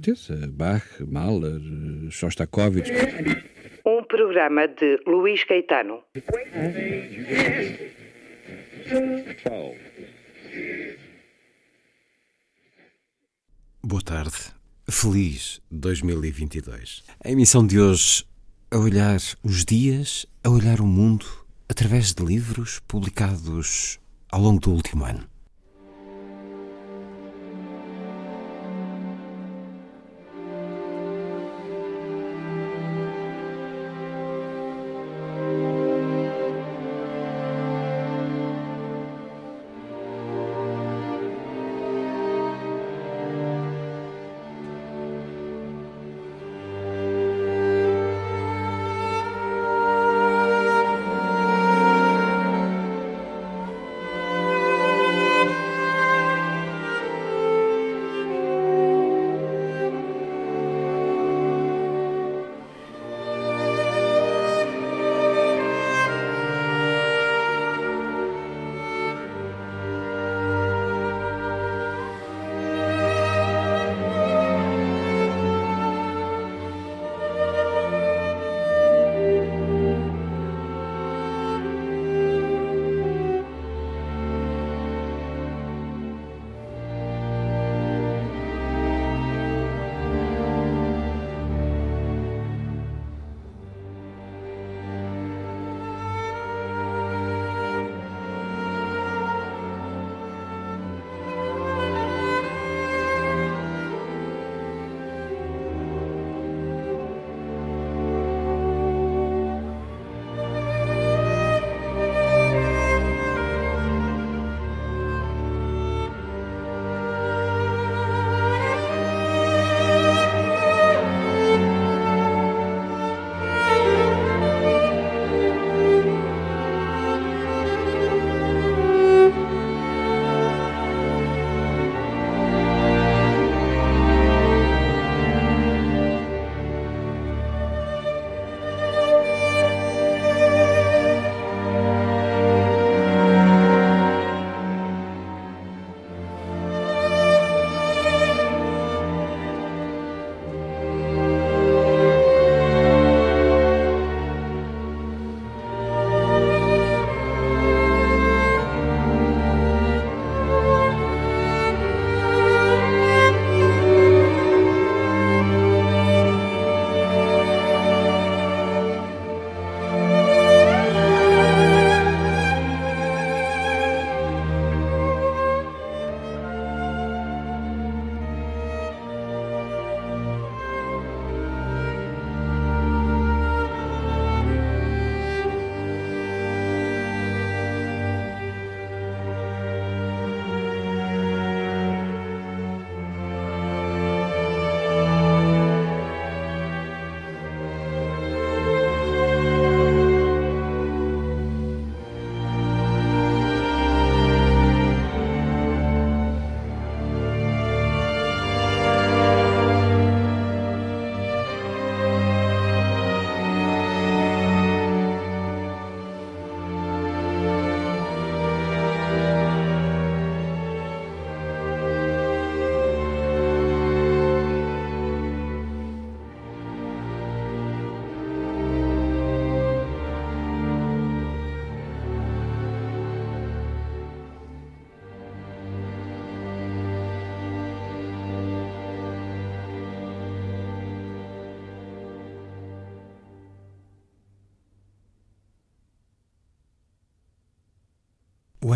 Certeza. Bach, Mahler, Shostakovich. Um programa de Luís Caetano. Boa tarde. Feliz 2022. A emissão de hoje a olhar os dias, a olhar o mundo através de livros publicados ao longo do último ano.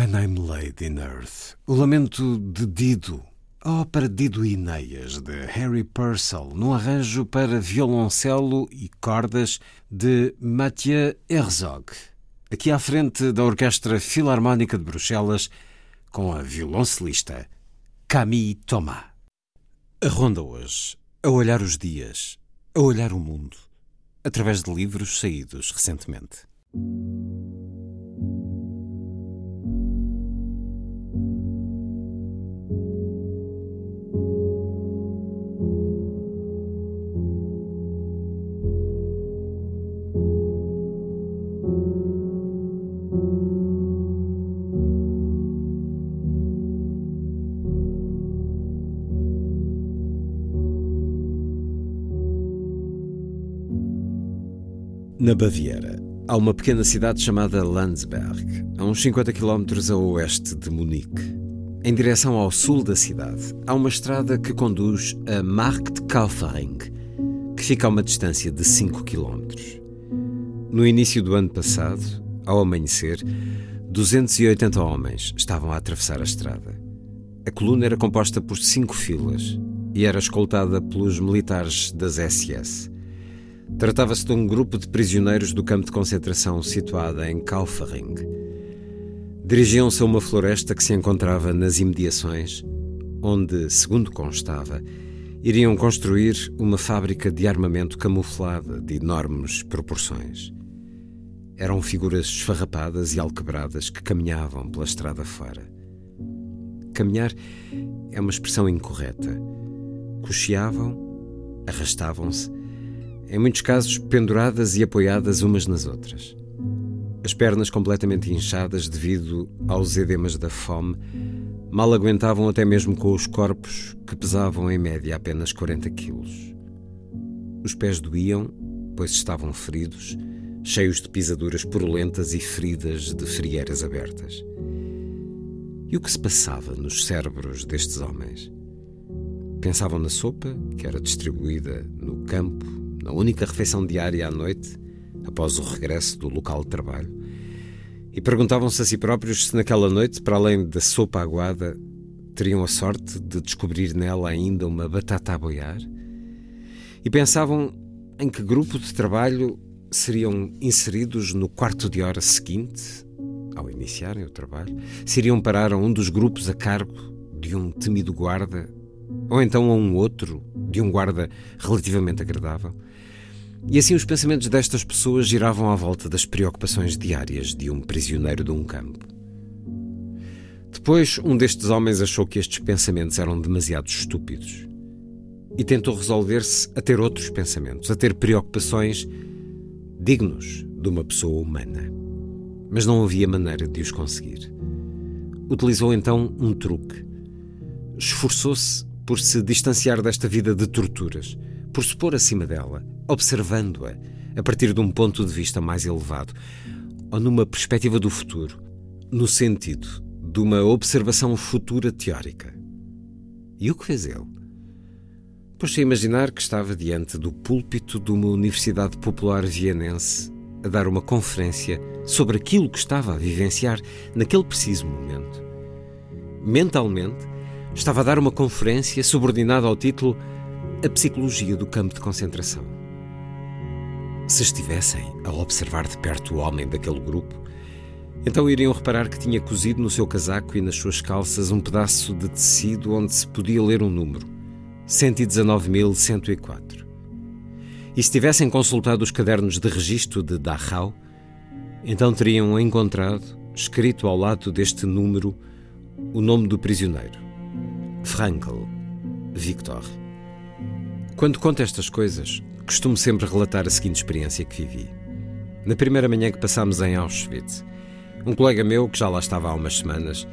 When I'm Laid in Earth. O lamento de Dido a ópera Dido Ineias, de Harry Purcell, num arranjo para violoncelo e cordas de Mathieu Herzog. Aqui à frente da Orquestra Filarmónica de Bruxelas, com a violoncelista Camille Thomas. A ronda hoje, a olhar os dias, a olhar o mundo, através de livros saídos recentemente. Na Baviera, há uma pequena cidade chamada Landsberg, a uns 50 km a oeste de Munique. Em direção ao sul da cidade, há uma estrada que conduz a Marktkaufering, que fica a uma distância de 5 km. No início do ano passado, ao amanhecer, 280 homens estavam a atravessar a estrada. A coluna era composta por cinco filas e era escoltada pelos militares das SS. Tratava-se de um grupo de prisioneiros do campo de concentração situado em Kaufering. Dirigiam-se a uma floresta que se encontrava nas imediações, onde, segundo constava, iriam construir uma fábrica de armamento camuflada de enormes proporções. Eram figuras esfarrapadas e alquebradas que caminhavam pela estrada fora. Caminhar é uma expressão incorreta. Cocheavam, arrastavam-se, em muitos casos penduradas e apoiadas umas nas outras. As pernas completamente inchadas devido aos edemas da fome, mal aguentavam até mesmo com os corpos que pesavam em média apenas 40 quilos. Os pés doíam, pois estavam feridos, cheios de pisaduras purulentas e feridas de frieiras abertas. E o que se passava nos cérebros destes homens? Pensavam na sopa, que era distribuída no campo, na única refeição diária à noite, após o regresso do local de trabalho, e perguntavam-se a si próprios se naquela noite, para além da sopa aguada, teriam a sorte de descobrir nela ainda uma batata a boiar? E pensavam em que grupo de trabalho seriam inseridos no quarto de hora seguinte, ao iniciarem o trabalho, se iriam parar a um dos grupos a cargo de um temido guarda, ou então a um outro, de um guarda relativamente agradável. E assim os pensamentos destas pessoas giravam à volta das preocupações diárias de um prisioneiro de um campo. Depois, um destes homens achou que estes pensamentos eram demasiado estúpidos e tentou resolver-se a ter outros pensamentos, a ter preocupações dignos de uma pessoa humana. Mas não havia maneira de os conseguir. Utilizou então um truque. Esforçou-se por se distanciar desta vida de torturas por se pôr acima dela, observando-a a partir de um ponto de vista mais elevado, ou numa perspectiva do futuro, no sentido de uma observação futura teórica. E o que fez ele? Pôs-se a imaginar que estava diante do púlpito de uma universidade popular vienense a dar uma conferência sobre aquilo que estava a vivenciar naquele preciso momento. Mentalmente, estava a dar uma conferência subordinada ao título a psicologia do campo de concentração. Se estivessem a observar de perto o homem daquele grupo, então iriam reparar que tinha cozido no seu casaco e nas suas calças um pedaço de tecido onde se podia ler um número: 119.104. E se tivessem consultado os cadernos de registro de Dachau, então teriam encontrado, escrito ao lado deste número, o nome do prisioneiro: Frankl, Victor. Quando conto estas coisas, costumo sempre relatar a seguinte experiência que vivi. Na primeira manhã que passámos em Auschwitz, um colega meu, que já lá estava há umas semanas,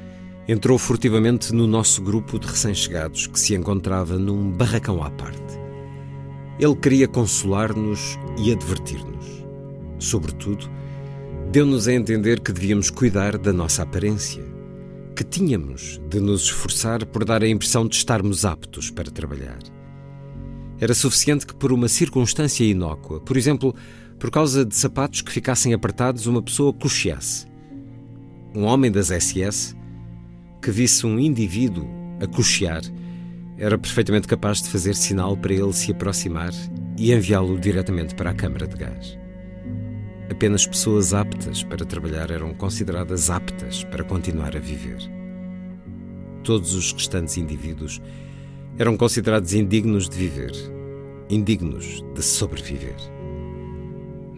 entrou furtivamente no nosso grupo de recém-chegados que se encontrava num barracão à parte. Ele queria consolar-nos e advertir-nos. Sobretudo, deu-nos a entender que devíamos cuidar da nossa aparência, que tínhamos de nos esforçar por dar a impressão de estarmos aptos para trabalhar. Era suficiente que, por uma circunstância inócua, por exemplo, por causa de sapatos que ficassem apertados, uma pessoa cocheasse. Um homem das SS, que visse um indivíduo a cochear, era perfeitamente capaz de fazer sinal para ele se aproximar e enviá-lo diretamente para a câmara de gás. Apenas pessoas aptas para trabalhar eram consideradas aptas para continuar a viver. Todos os restantes indivíduos eram considerados indignos de viver, indignos de sobreviver.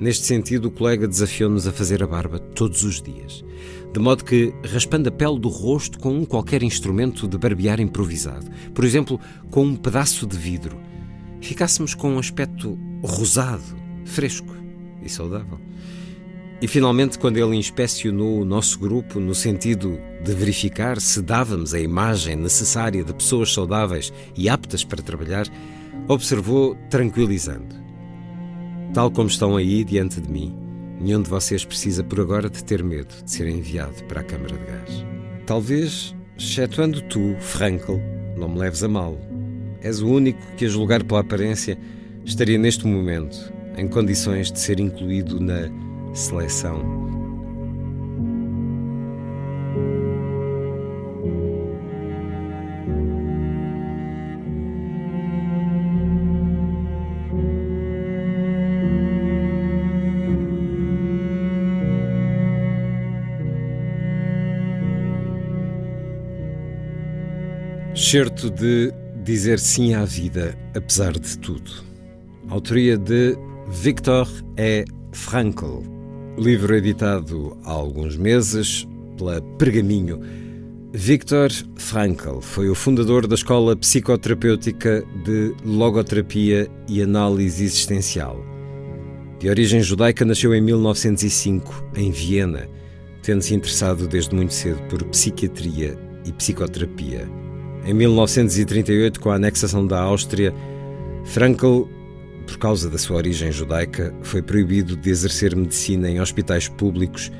Neste sentido, o colega desafiou-nos a fazer a barba todos os dias, de modo que, raspando a pele do rosto com um qualquer instrumento de barbear improvisado, por exemplo, com um pedaço de vidro, ficássemos com um aspecto rosado, fresco e saudável. E finalmente, quando ele inspecionou o nosso grupo no sentido de verificar se dávamos a imagem necessária de pessoas saudáveis e aptas para trabalhar, observou tranquilizando: Tal como estão aí diante de mim, Nenhum de vocês precisa por agora de ter medo de ser enviado para a Câmara de Gás. Talvez, excetuando tu, Frankel, não me leves a mal. És o único que, a julgar pela aparência, estaria neste momento em condições de ser incluído na seleção Certo de Dizer Sim à Vida, apesar de tudo. Autoria de Viktor E. Frankl. Livro editado há alguns meses pela Pergaminho. Viktor Frankl foi o fundador da Escola Psicoterapêutica de Logoterapia e Análise Existencial. De origem judaica, nasceu em 1905, em Viena, tendo-se interessado desde muito cedo por psiquiatria e psicoterapia. Em 1938, com a anexação da Áustria, Frankl, por causa da sua origem judaica, foi proibido de exercer medicina em hospitais públicos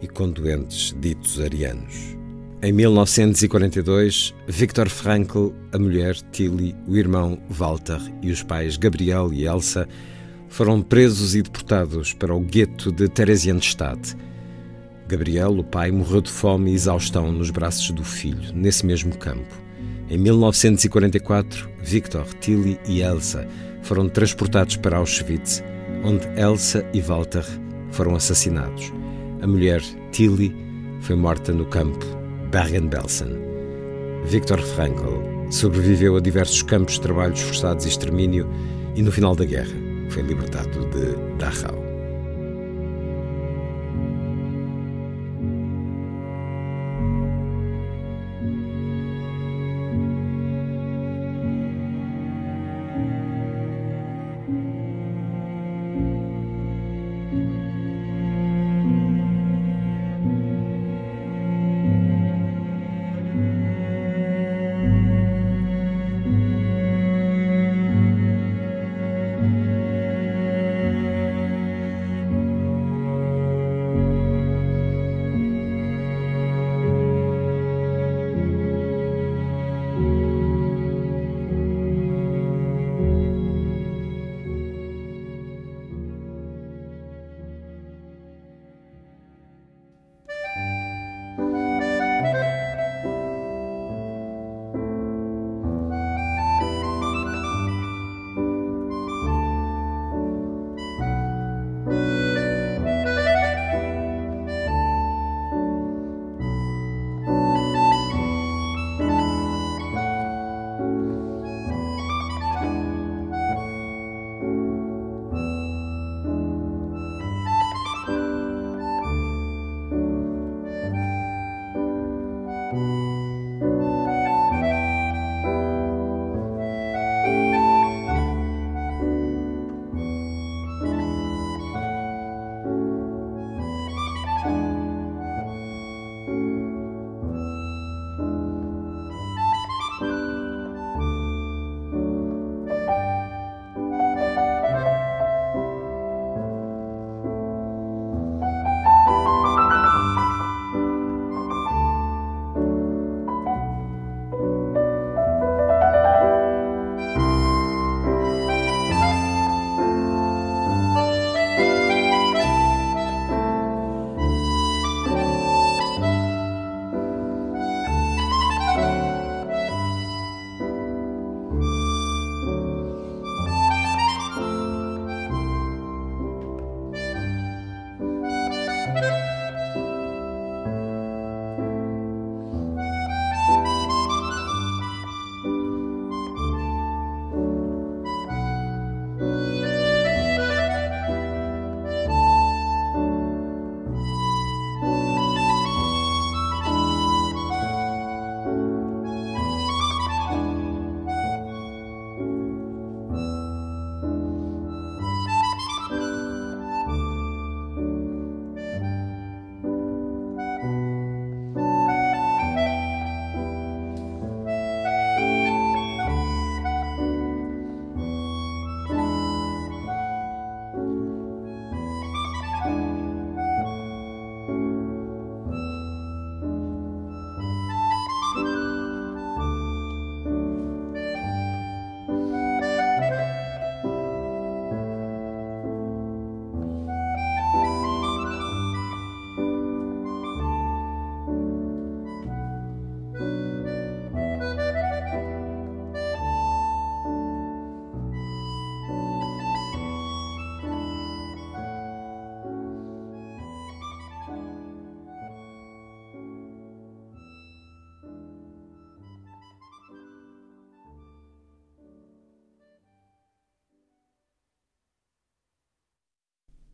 e com doentes ditos arianos. Em 1942, Viktor Frankl, a mulher Tilly, o irmão Walter e os pais Gabriel e Elsa foram presos e deportados para o gueto de Theresienstadt. Gabriel, o pai, morreu de fome e exaustão nos braços do filho, nesse mesmo campo. Em 1944, Victor, Tilly e Elsa foram transportados para Auschwitz, onde Elsa e Walter foram assassinados. A mulher, Tilly, foi morta no campo Bergen-Belsen. Viktor Frankl sobreviveu a diversos campos de trabalhos forçados e extermínio e, no final da guerra, foi libertado de Dachau.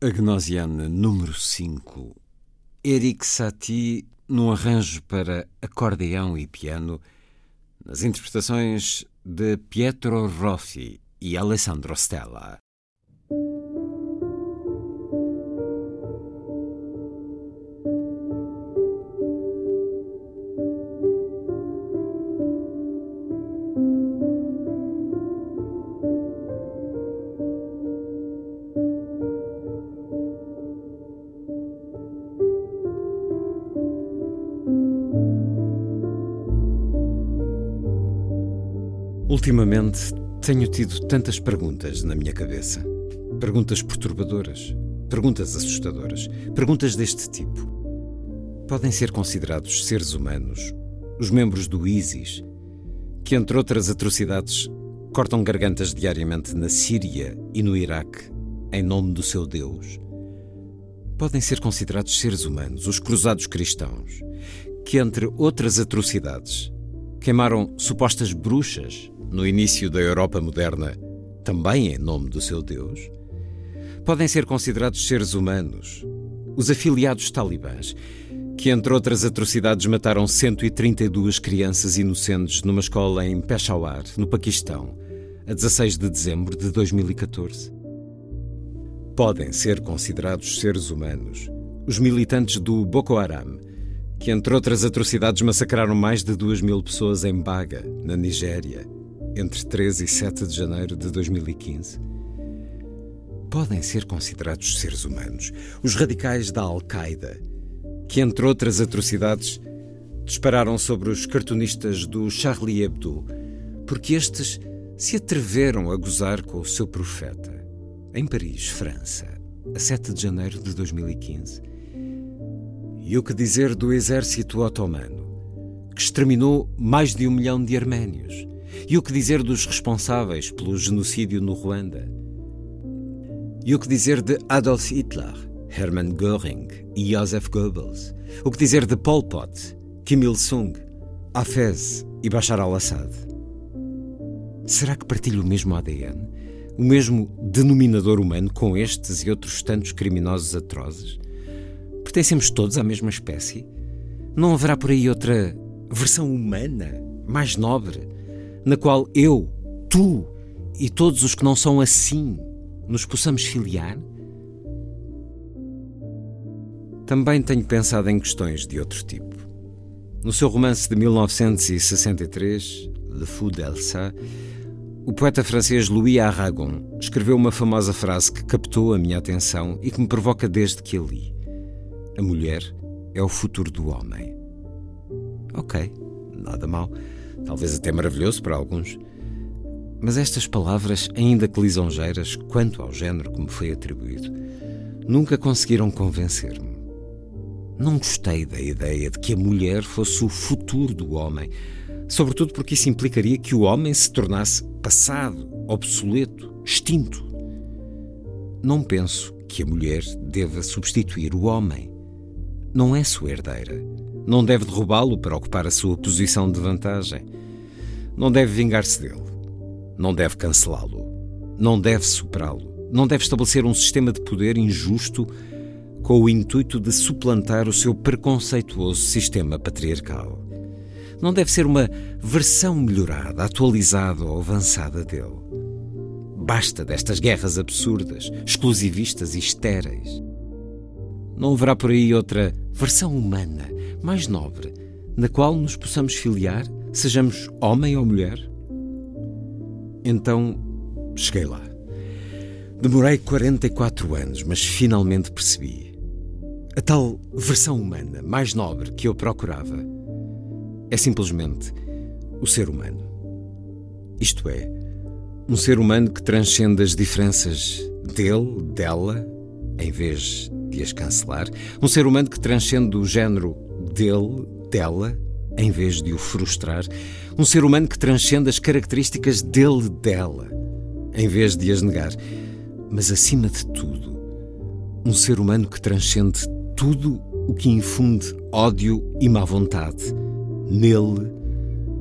Agnosiana número 5. Eric Satie num arranjo para acordeão e piano, nas interpretações de Pietro Rossi e Alessandro Stella. Ultimamente tenho tido tantas perguntas na minha cabeça. Perguntas perturbadoras, perguntas assustadoras, perguntas deste tipo. Podem ser considerados seres humanos os membros do ISIS, que, entre outras atrocidades, cortam gargantas diariamente na Síria e no Iraque em nome do seu Deus? Podem ser considerados seres humanos os cruzados cristãos, que, entre outras atrocidades, queimaram supostas bruxas no início da Europa moderna, também em nome do seu Deus, podem ser considerados seres humanos, os afiliados talibãs, que, entre outras atrocidades, mataram 132 crianças inocentes numa escola em Peshawar, no Paquistão, a 16 de dezembro de 2014. Podem ser considerados seres humanos os militantes do Boko Haram, que, entre outras atrocidades, massacraram mais de 2 mil pessoas em Baga, na Nigéria, entre 13 e 7 de janeiro de 2015, podem ser considerados seres humanos os radicais da Al-Qaeda, que, entre outras atrocidades, dispararam sobre os cartunistas do Charlie Hebdo, porque estes se atreveram a gozar com o seu profeta, em Paris, França, a 7 de janeiro de 2015. E o que dizer do exército otomano, que exterminou mais de um milhão de arménios? E o que dizer dos responsáveis pelo genocídio no Ruanda? E o que dizer de Adolf Hitler, Hermann Göring e Joseph Goebbels? O que dizer de Pol Pot, Kim Il-sung, Hafez e Bashar al-Assad? Será que partilho o mesmo ADN? O mesmo denominador humano com estes e outros tantos criminosos atrozes? Pertencemos todos à mesma espécie? Não haverá por aí outra versão humana, mais nobre, na qual eu, tu e todos os que não são assim nos possamos filiar? Também tenho pensado em questões de outro tipo. No seu romance de 1963, Le Fou d'Elsa, o poeta francês Louis Aragon escreveu uma famosa frase que captou a minha atenção e que me provoca desde que a li: A mulher é o futuro do homem. Ok, nada mal talvez até maravilhoso para alguns. Mas estas palavras, ainda que lisonjeiras quanto ao género que me foi atribuído, nunca conseguiram convencer-me. Não gostei da ideia de que a mulher fosse o futuro do homem, sobretudo porque isso implicaria que o homem se tornasse passado, obsoleto, extinto. Não penso que a mulher deva substituir o homem. Não é sua herdeira não deve derrubá-lo para ocupar a sua posição de vantagem. Não deve vingar-se dele. Não deve cancelá-lo. Não deve superá-lo. Não deve estabelecer um sistema de poder injusto com o intuito de suplantar o seu preconceituoso sistema patriarcal. Não deve ser uma versão melhorada, atualizada ou avançada dele. Basta destas guerras absurdas, exclusivistas e estéreis. Não haverá por aí outra versão humana, mais nobre, na qual nos possamos filiar, sejamos homem ou mulher? Então, cheguei lá. Demorei 44 anos, mas finalmente percebi. A tal versão humana mais nobre que eu procurava é simplesmente o ser humano. Isto é, um ser humano que transcende as diferenças dele, dela, em vez de as cancelar. Um ser humano que transcende o género dele, dela, em vez de o frustrar. Um ser humano que transcende as características dele, dela, em vez de as negar. Mas, acima de tudo, um ser humano que transcende tudo o que infunde ódio e má vontade nele,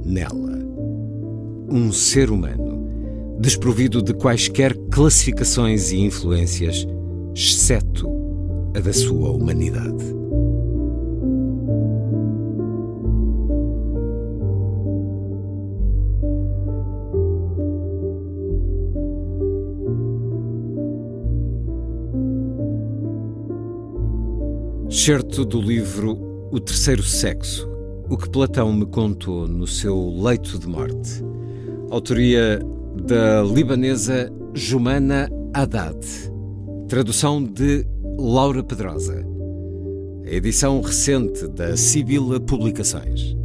nela. Um ser humano desprovido de quaisquer classificações e influências exceto a da sua humanidade. Certo do livro O Terceiro Sexo, o que Platão me contou no seu leito de morte. Autoria da libanesa Jumana Haddad. Tradução de Laura Pedrosa. Edição recente da Sibila Publicações.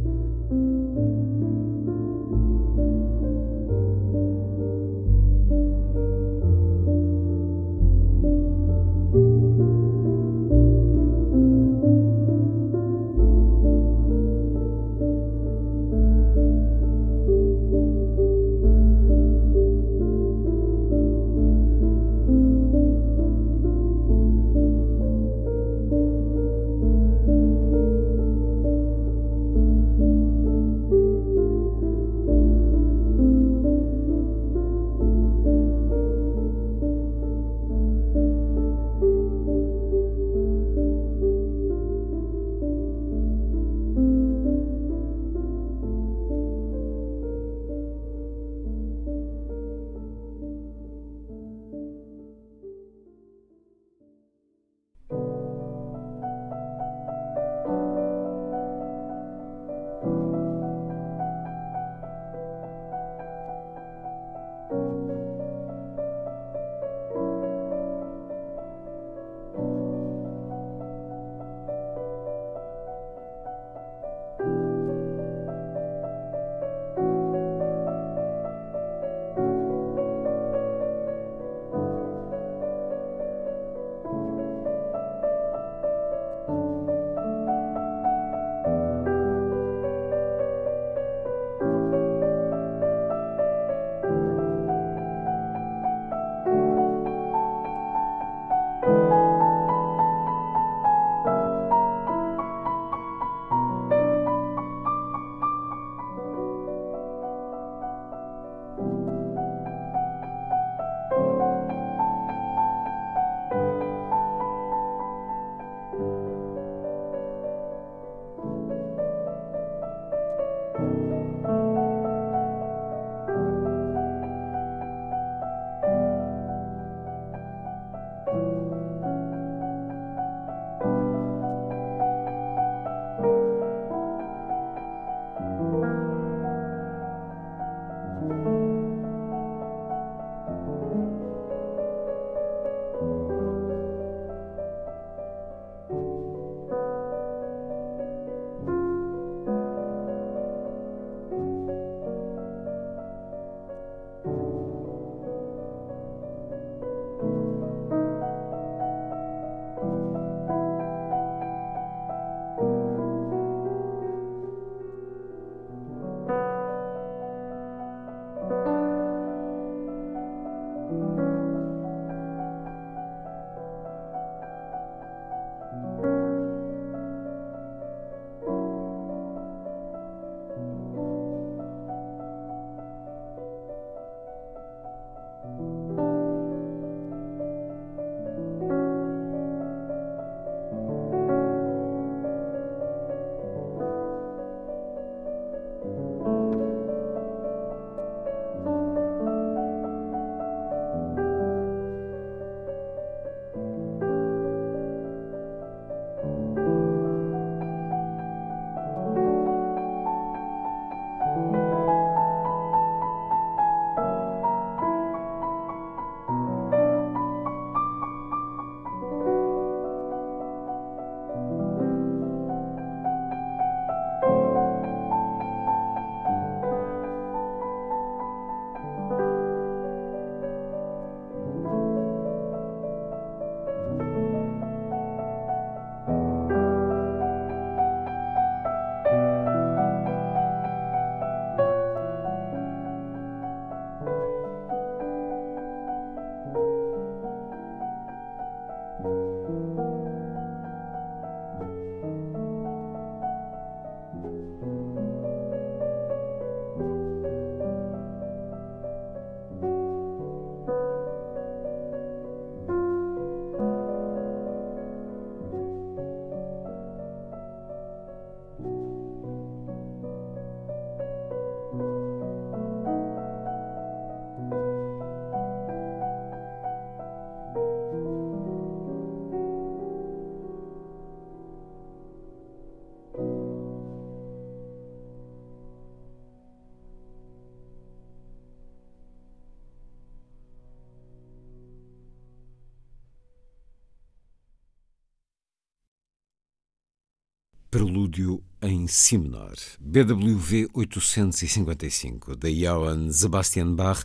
Prelúdio em Si menor, BWV 855, de Johann Sebastian Bach,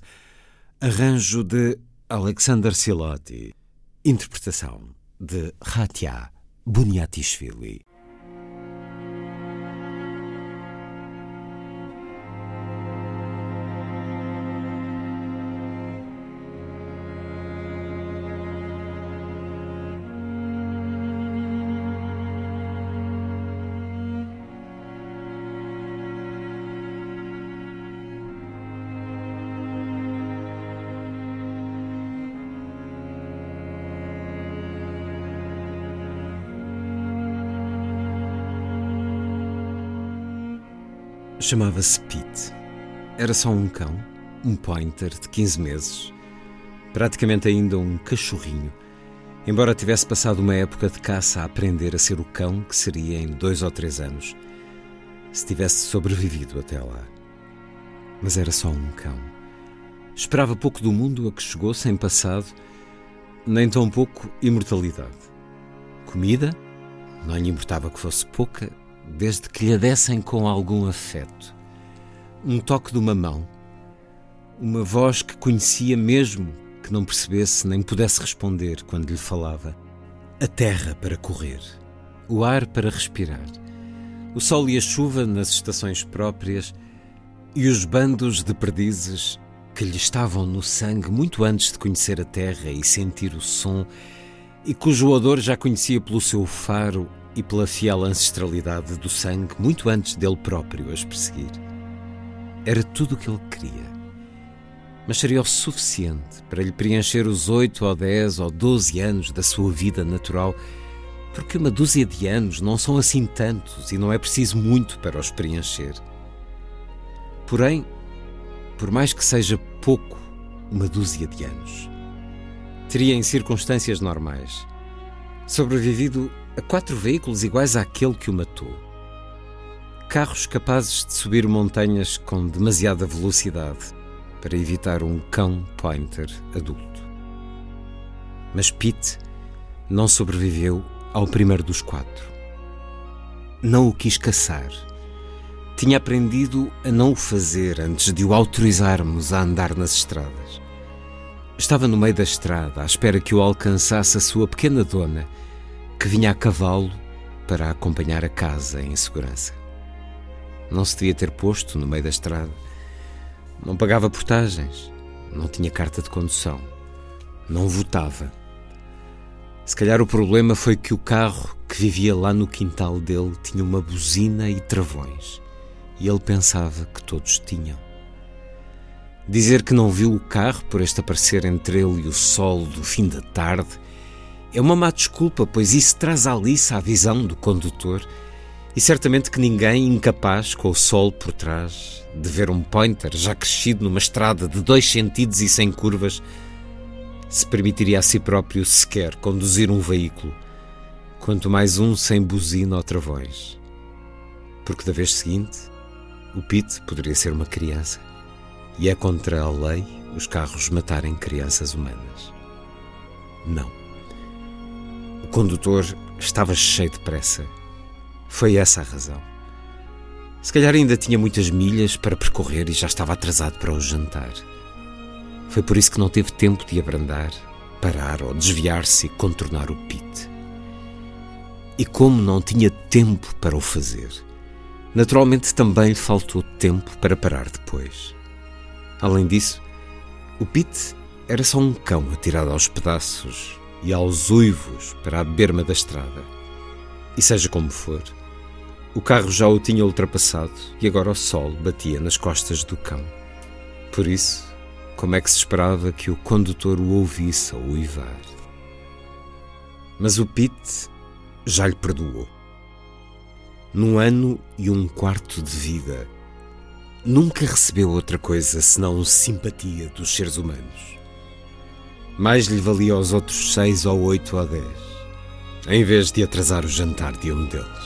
arranjo de Alexander Silati, interpretação de Ratia Buniatishvili. Chamava-se Pete. Era só um cão, um pointer de 15 meses, praticamente ainda um cachorrinho, embora tivesse passado uma época de caça a aprender a ser o cão que seria em dois ou três anos, se tivesse sobrevivido até lá. Mas era só um cão. Esperava pouco do mundo a que chegou sem passado, nem tão pouco imortalidade. Comida? Não lhe importava que fosse pouca, desde que lhe dessem com algum afeto. Um toque de uma mão, uma voz que conhecia mesmo que não percebesse nem pudesse responder quando lhe falava. A terra para correr, o ar para respirar, o sol e a chuva nas estações próprias. E os bandos de perdizes que lhe estavam no sangue muito antes de conhecer a terra e sentir o som, e cujo odor já conhecia pelo seu faro e pela fiel ancestralidade do sangue muito antes dele próprio as perseguir. Era tudo o que ele queria. Mas seria o suficiente para lhe preencher os oito ou dez ou doze anos da sua vida natural, porque uma dúzia de anos não são assim tantos e não é preciso muito para os preencher. Porém, por mais que seja pouco, uma dúzia de anos, teria em circunstâncias normais sobrevivido a quatro veículos iguais àquele que o matou. Carros capazes de subir montanhas com demasiada velocidade para evitar um cão pointer adulto. Mas Pete não sobreviveu ao primeiro dos quatro. Não o quis caçar. Tinha aprendido a não o fazer antes de o autorizarmos a andar nas estradas. Estava no meio da estrada, à espera que o alcançasse a sua pequena dona que vinha a cavalo para acompanhar a casa em segurança. Não se devia ter posto no meio da estrada. Não pagava portagens, não tinha carta de condução, não votava. Se calhar o problema foi que o carro que vivia lá no quintal dele tinha uma buzina e travões, e ele pensava que todos tinham. Dizer que não viu o carro por este aparecer entre ele e o sol do fim da tarde é uma má desculpa, pois isso traz a Alice à visão do condutor e certamente que ninguém incapaz, com o sol por trás, de ver um pointer já crescido numa estrada de dois sentidos e sem curvas, se permitiria a si próprio sequer conduzir um veículo, quanto mais um sem buzina ou travões. Porque da vez seguinte, o Pete poderia ser uma criança. E é contra a lei os carros matarem crianças humanas. Não condutor estava cheio de pressa. Foi essa a razão. Se calhar ainda tinha muitas milhas para percorrer e já estava atrasado para o jantar. Foi por isso que não teve tempo de abrandar, parar ou desviar-se e contornar o pit. E como não tinha tempo para o fazer, naturalmente também lhe faltou tempo para parar depois. Além disso, o Pete era só um cão atirado aos pedaços e aos uivos para a berma da estrada. E seja como for, o carro já o tinha ultrapassado e agora o sol batia nas costas do cão. Por isso, como é que se esperava que o condutor o ouvisse a uivar? Mas o Pete já lhe perdoou. Num ano e um quarto de vida, nunca recebeu outra coisa senão simpatia dos seres humanos mais lhe valia aos outros seis ou oito ou dez, em vez de atrasar o jantar de um deles.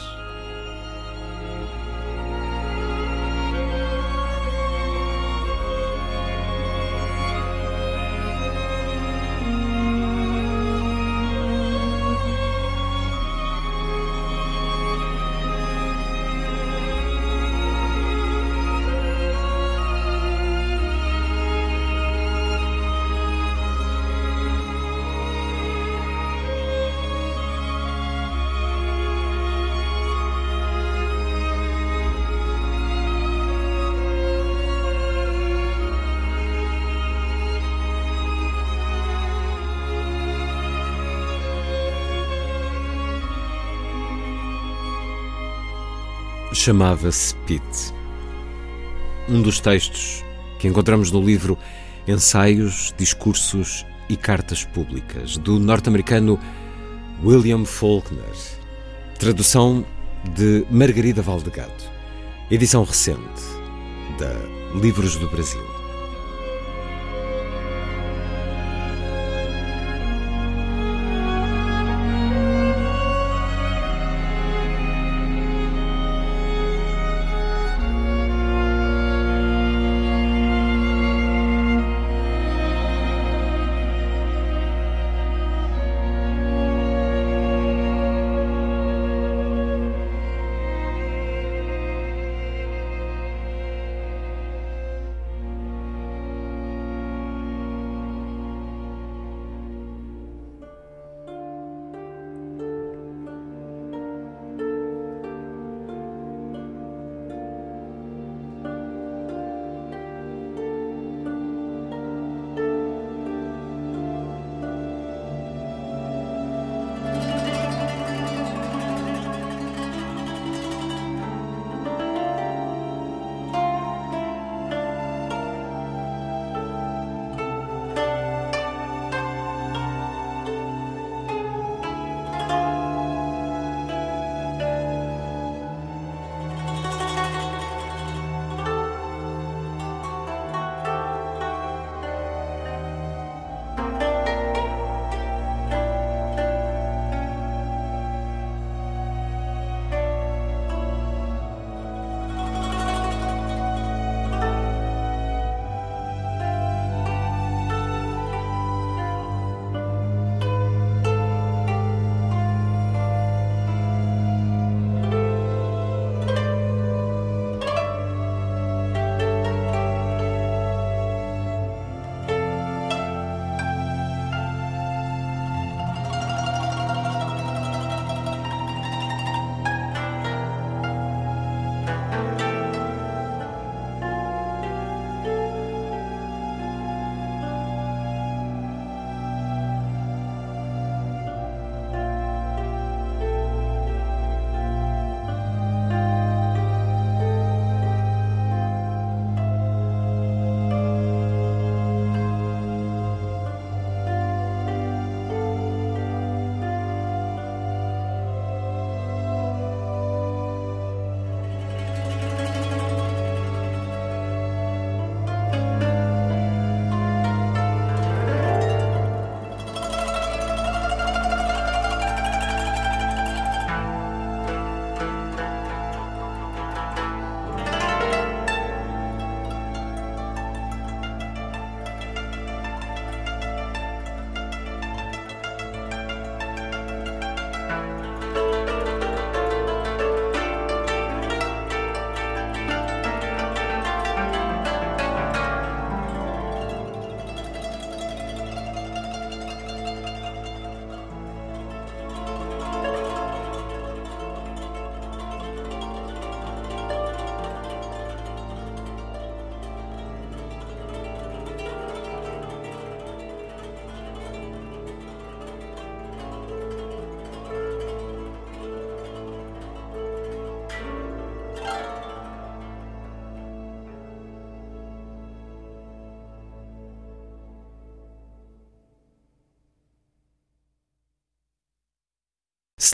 Chamava-se Pitt. Um dos textos que encontramos no livro Ensaios, Discursos e Cartas Públicas, do norte-americano William Faulkner. Tradução de Margarida Valdegado. Edição recente da Livros do Brasil.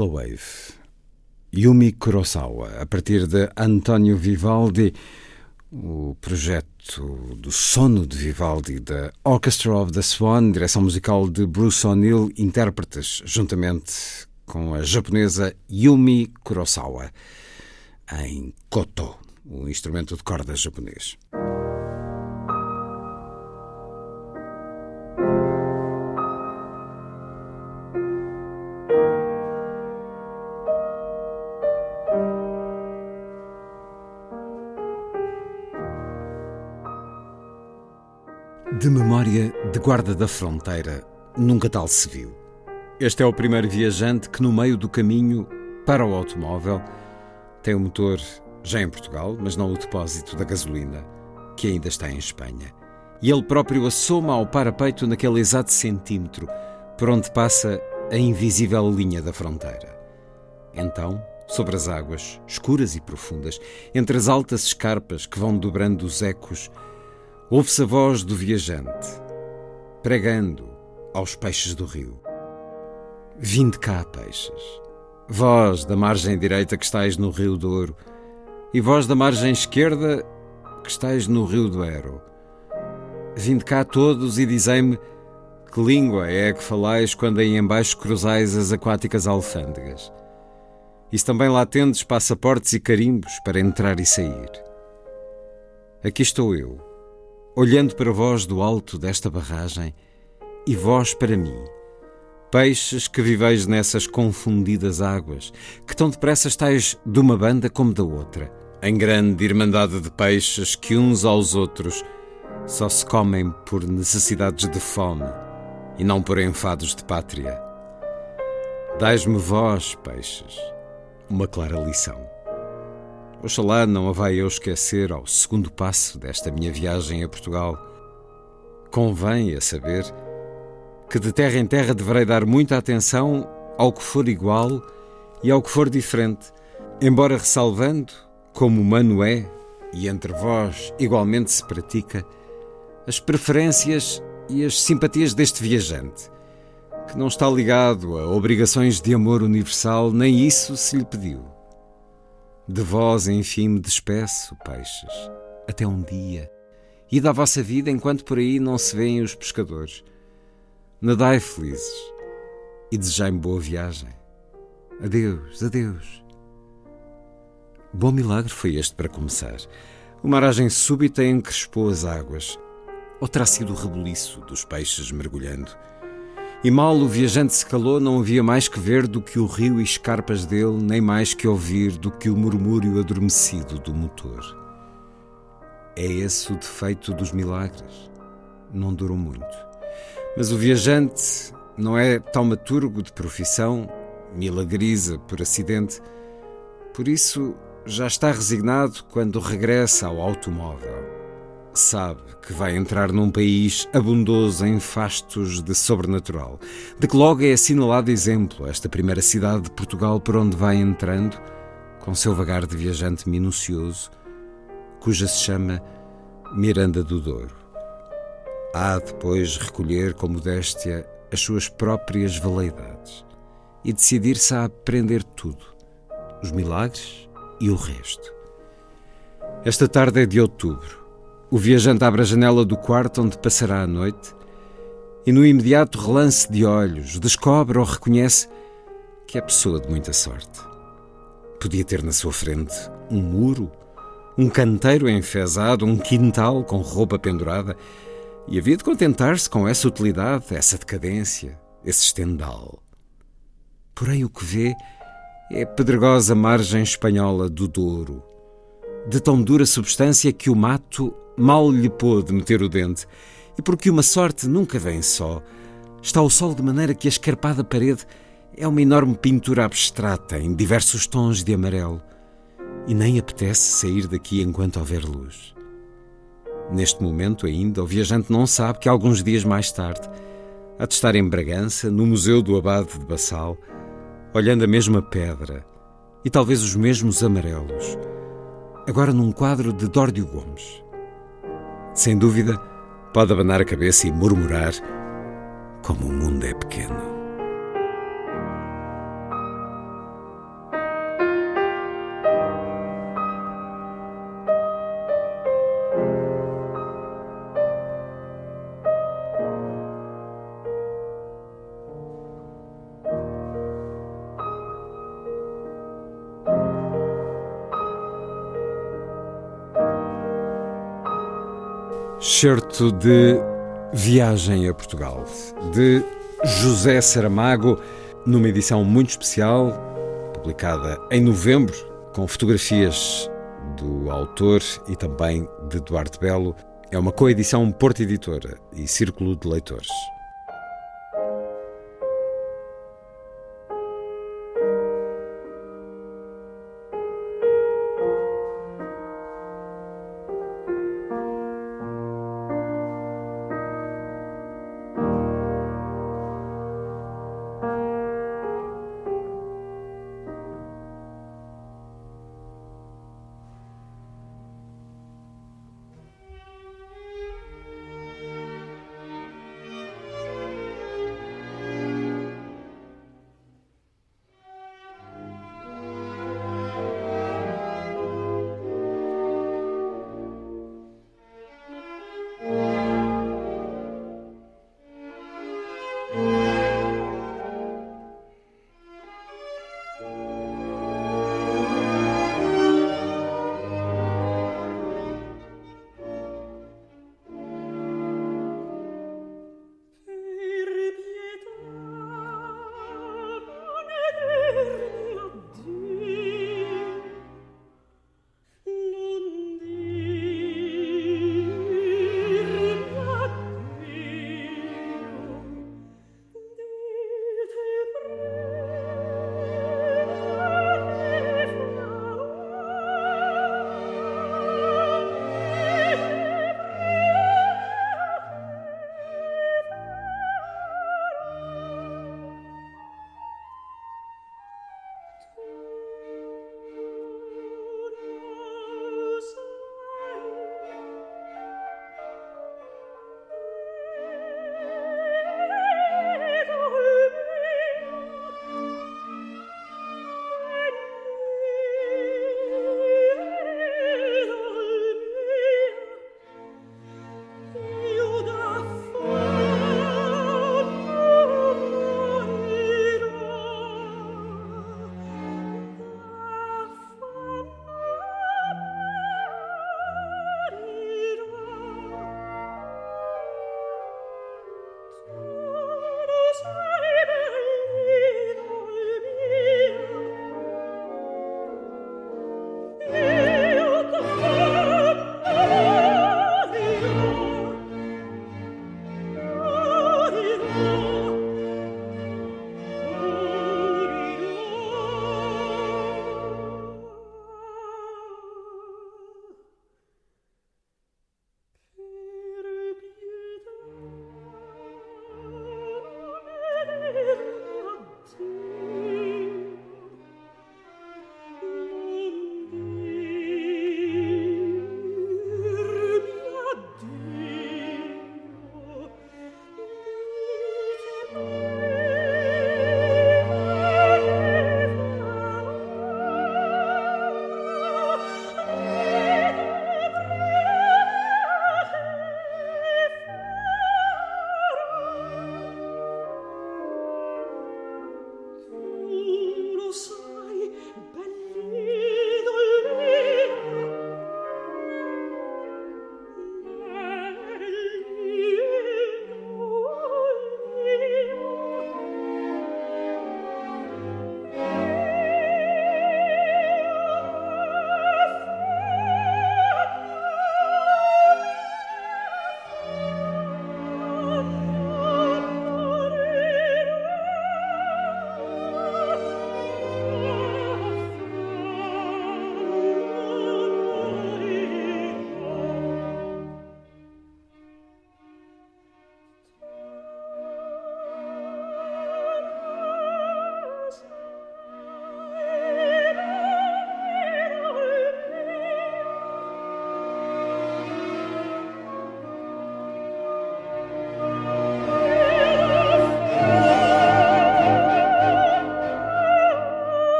Slow Wave. Yumi Kurosawa, a partir de Antonio Vivaldi, o projeto do sono de Vivaldi da Orchestra of the Swan, direção musical de Bruce O'Neill, intérpretes juntamente com a japonesa Yumi Kurosawa, em koto, o instrumento de cordas japonês. Guarda da fronteira, nunca tal se viu. Este é o primeiro viajante que, no meio do caminho para o automóvel, tem o motor já em Portugal, mas não o depósito da gasolina, que ainda está em Espanha. E ele próprio assoma ao parapeito naquele exato centímetro por onde passa a invisível linha da fronteira. Então, sobre as águas, escuras e profundas, entre as altas escarpas que vão dobrando os ecos, ouve-se a voz do viajante, pregando aos peixes do rio. Vinde cá, peixes, vós da margem direita que estáis no rio Douro, e vós da margem esquerda que estáis no rio do Ero. Vinde cá todos e dizei-me que língua é a que falais quando aí embaixo cruzais as aquáticas alfândegas. E se também lá tendes passaportes e carimbos para entrar e sair. Aqui estou eu, olhando para vós do alto desta barragem e vós para mim, peixes que viveis nessas confundidas águas, que tão depressa estáis de uma banda como da outra, em grande irmandade de peixes que uns aos outros só se comem por necessidades de fome e não por enfados de pátria. Dais-me vós, peixes, uma clara lição. Oxalá não a vai eu esquecer ao segundo passo desta minha viagem a Portugal. Convém a saber que de terra em terra deverei dar muita atenção ao que for igual e ao que for diferente, embora ressalvando, como humano é, e entre vós igualmente se pratica, as preferências e as simpatias deste viajante, que não está ligado a obrigações de amor universal, nem isso se lhe pediu. De vós, enfim, me despeço, peixes, até um dia, e da vossa vida enquanto por aí não se veem os pescadores. Nadai felizes e desejai-me boa viagem. Adeus, adeus. Bom milagre foi este para começar. Uma aragem súbita encrespou as águas ou terá sido o rebuliço dos peixes mergulhando? E mal o viajante se calou, não havia mais que ver do que o rio e escarpas dele, nem mais que ouvir do que o murmúrio adormecido do motor. É esse o defeito dos milagres. Não duram muito. Mas o viajante não é taumaturgo de profissão, milagriza por acidente. Por isso, já está resignado quando regressa ao automóvel sabe que vai entrar num país abundoso em fastos de sobrenatural, de que logo é assinalado exemplo esta primeira cidade de Portugal por onde vai entrando, com seu vagar de viajante minucioso, cuja se chama Miranda do Douro. Há depois recolher com modéstia as suas próprias veleidades e decidir-se a aprender tudo, os milagres e o resto. Esta tarde é de outubro o viajante abre a janela do quarto onde passará a noite e, no imediato relance de olhos, descobre ou reconhece que é pessoa de muita sorte. Podia ter na sua frente um muro, um canteiro enfesado, um quintal com roupa pendurada e havia de contentar-se com essa utilidade, essa decadência, esse estendal. Porém, o que vê é a pedregosa margem espanhola do Douro, de tão dura substância que o mato mal lhe pôde meter o dente, e porque uma sorte nunca vem só, está o sol de maneira que a escarpada parede é uma enorme pintura abstrata em diversos tons de amarelo, e nem apetece sair daqui enquanto houver luz. Neste momento ainda, o viajante não sabe que alguns dias mais tarde há de estar em Bragança, no Museu do Abade de Bassal, olhando a mesma pedra e talvez os mesmos amarelos, agora num quadro de Dórdio Gomes. Sem dúvida, pode abanar a cabeça e murmurar: Como o mundo é pequeno. Certo de Viagem a Portugal, de José Saramago, numa edição muito especial, publicada em novembro, com fotografias do autor e também de Duarte Belo. É uma coedição Porta Editora e Círculo de Leitores.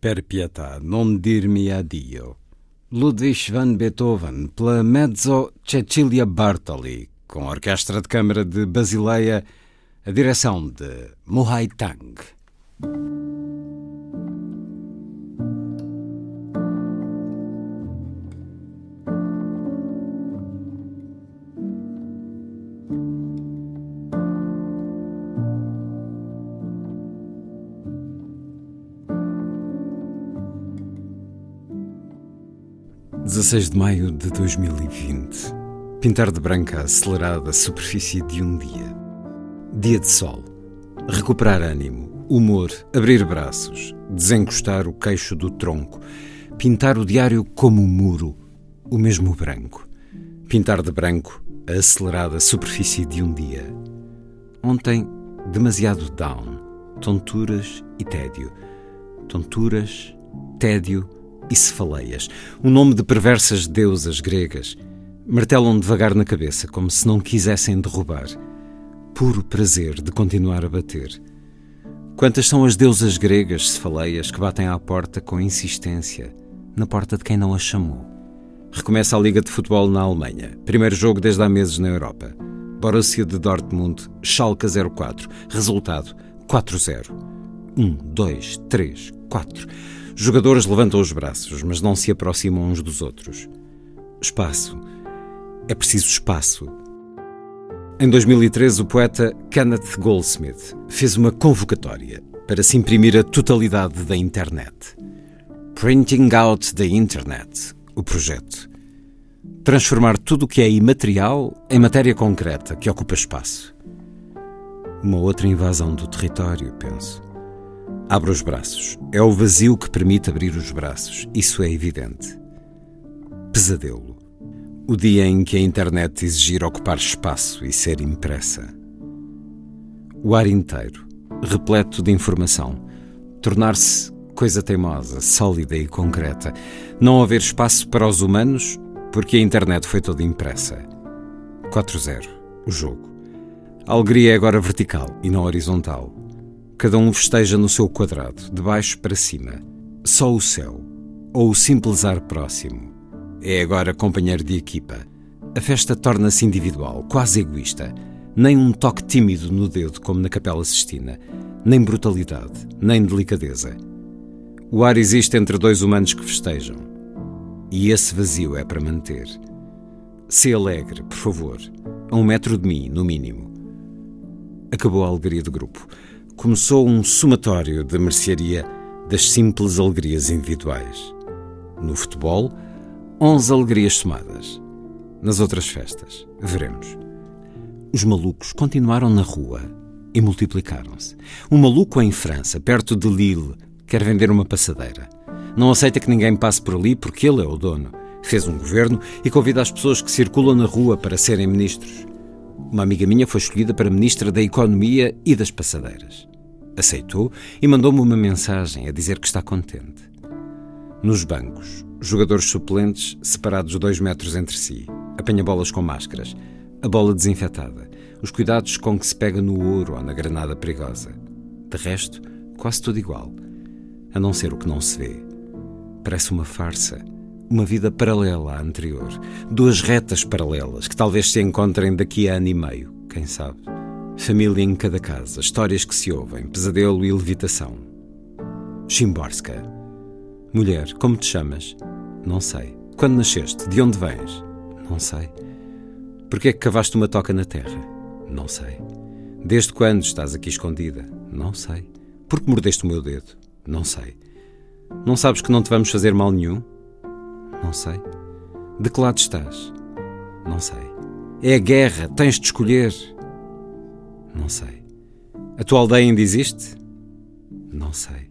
Per pietà, non dirmi addio. Ludwig van Beethoven, pela mezzo Cecilia Bartoli, com a Orquestra de Câmara de Basileia, a direção de Mohai Tang. 16 de maio de 2020. Pintar de branca a acelerada superfície de um dia. Dia de sol. Recuperar ânimo, humor, abrir braços, desencostar o queixo do tronco, pintar o diário como um muro, o mesmo branco. Pintar de branco a acelerada superfície de um dia. Ontem, demasiado down, tonturas e tédio. Tonturas, tédio e cefaleias, o nome de perversas deusas gregas, martelam devagar na cabeça, como se não quisessem derrubar. Puro prazer de continuar a bater. Quantas são as deusas gregas cefaleias que batem à porta com insistência, na porta de quem não as chamou? Recomeça a Liga de Futebol na Alemanha. Primeiro jogo desde há meses na Europa. Borussia de Dortmund, Schalke 04. Resultado: 4-0. 1, 2, 3, 4. Jogadores levantam os braços, mas não se aproximam uns dos outros. Espaço. É preciso espaço. Em 2013, o poeta Kenneth Goldsmith fez uma convocatória para se imprimir a totalidade da internet. Printing Out the Internet, o projeto. Transformar tudo o que é imaterial em matéria concreta que ocupa espaço. Uma outra invasão do território, penso. Abra os braços. É o vazio que permite abrir os braços. Isso é evidente. Pesadelo. O dia em que a internet exigir ocupar espaço e ser impressa. O ar inteiro, repleto de informação, tornar-se coisa teimosa, sólida e concreta. Não haver espaço para os humanos porque a internet foi toda impressa. 4-0. O jogo. A alegria é agora vertical e não horizontal. Cada um festeja no seu quadrado, de baixo para cima. Só o céu, ou o simples ar próximo. É agora companheiro de equipa. A festa torna-se individual, quase egoísta. Nem um toque tímido no dedo, como na Capela Sistina. Nem brutalidade, nem delicadeza. O ar existe entre dois humanos que festejam. E esse vazio é para manter. Se alegre, por favor. A um metro de mim, no mínimo. Acabou a alegria do grupo começou um somatório de mercearia das simples alegrias individuais. No futebol, 11 alegrias somadas. Nas outras festas, veremos. Os malucos continuaram na rua e multiplicaram-se. Um maluco em França, perto de Lille, quer vender uma passadeira. Não aceita que ninguém passe por ali porque ele é o dono. Fez um governo e convida as pessoas que circulam na rua para serem ministros. Uma amiga minha foi escolhida para Ministra da Economia e das Passadeiras. Aceitou e mandou-me uma mensagem a dizer que está contente. Nos bancos, jogadores suplentes separados dois metros entre si, apanha-bolas com máscaras, a bola desinfetada, os cuidados com que se pega no ouro ou na granada perigosa. De resto, quase tudo igual, a não ser o que não se vê. Parece uma farsa uma vida paralela à anterior. Duas retas paralelas que talvez se encontrem daqui a ano e meio, quem sabe. Família em cada casa, histórias que se ouvem, pesadelo e levitação. Chimborska. Mulher, como te chamas? Não sei. Quando nasceste? De onde vens? Não sei. Porquê é que cavaste uma toca na terra? Não sei. Desde quando estás aqui escondida? Não sei. Por que mordeste o meu dedo? Não sei. Não sabes que não te vamos fazer mal nenhum? Não sei. De que lado estás? Não sei. É a guerra, tens de escolher. Não sei. A tua aldeia ainda existe? Não sei.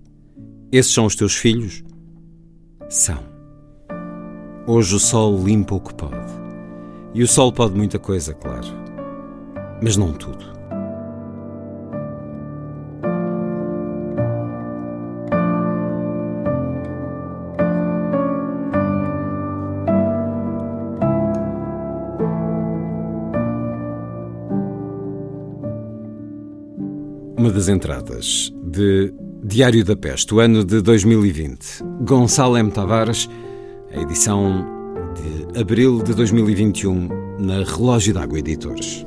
Esses são os teus filhos? São. Hoje o sol limpa o que pode. E o sol pode muita coisa, claro. Mas não tudo. Das entradas de Diário da Peste, o ano de 2020. Gonçalo M. Tavares, a edição de abril de 2021, na Relógio d'Água Editores.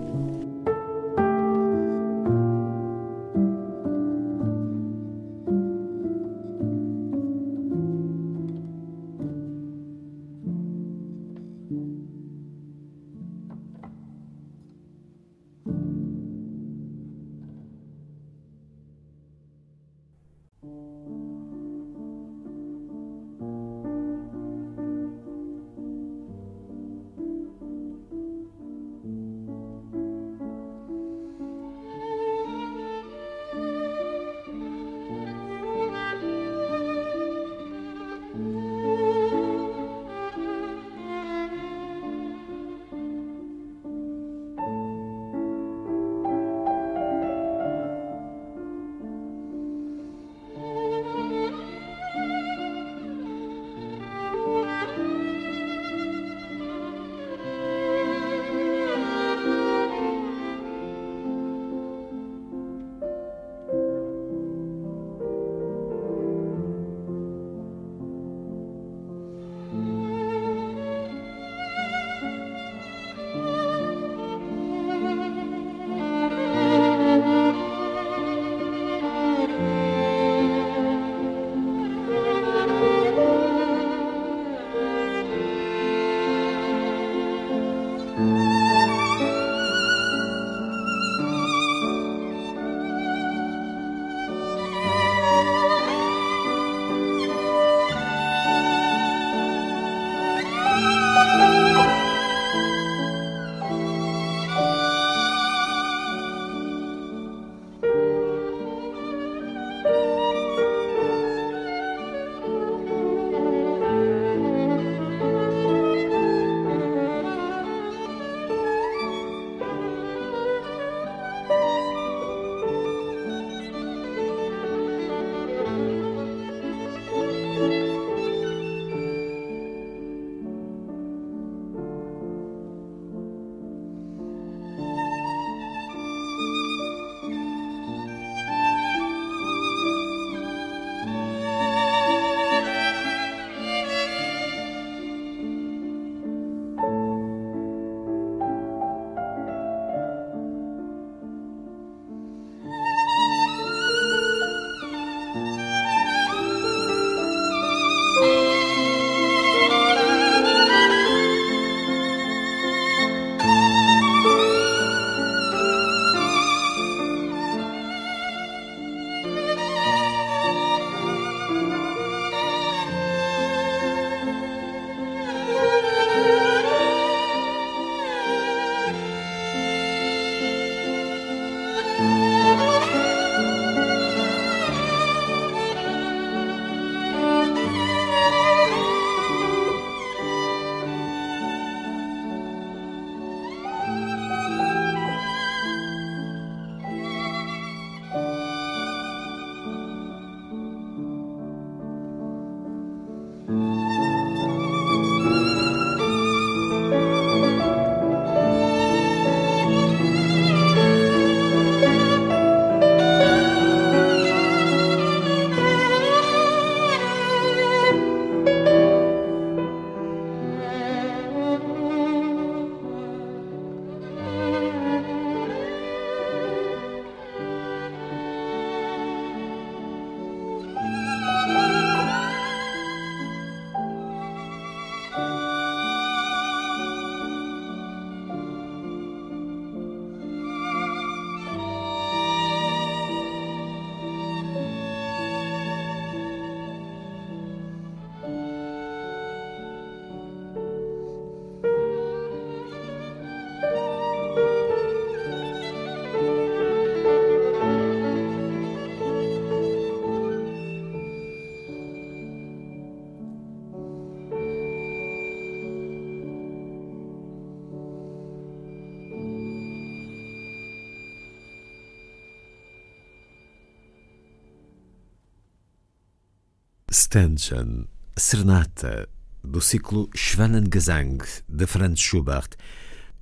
Stanton, Serenata, do ciclo Schwanengesang, de Franz Schubert.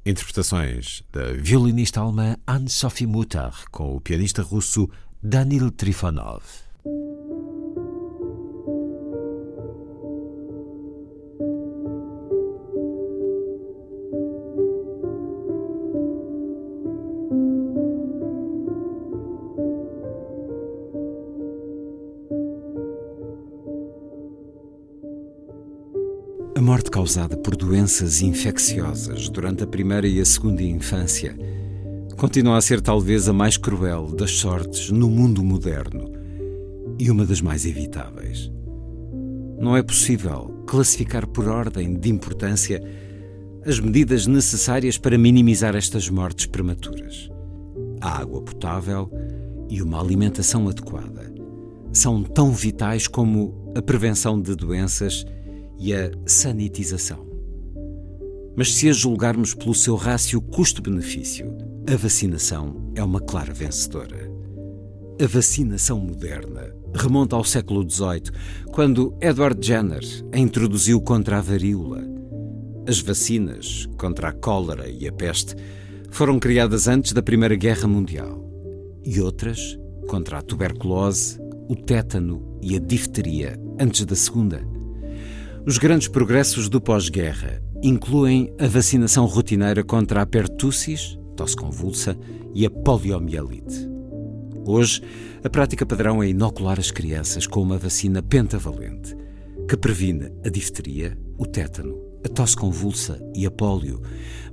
Interpretações da violinista alemã Anne-Sophie Mutter com o pianista russo Danil Trifonov. Causada por doenças infecciosas durante a primeira e a segunda infância continua a ser talvez a mais cruel das sortes no mundo moderno e uma das mais evitáveis. Não é possível classificar por ordem de importância as medidas necessárias para minimizar estas mortes prematuras. A água potável e uma alimentação adequada são tão vitais como a prevenção de doenças e a sanitização. Mas se a julgarmos pelo seu rácio custo-benefício, a vacinação é uma clara vencedora. A vacinação moderna remonta ao século XVIII, quando Edward Jenner a introduziu contra a varíola. As vacinas contra a cólera e a peste foram criadas antes da Primeira Guerra Mundial e outras contra a tuberculose, o tétano e a difteria antes da Segunda. Os grandes progressos do pós-guerra incluem a vacinação rotineira contra a pertussis, tosse convulsa, e a poliomielite. Hoje, a prática padrão é inocular as crianças com uma vacina pentavalente, que previne a difteria, o tétano, a tosse convulsa e a polio,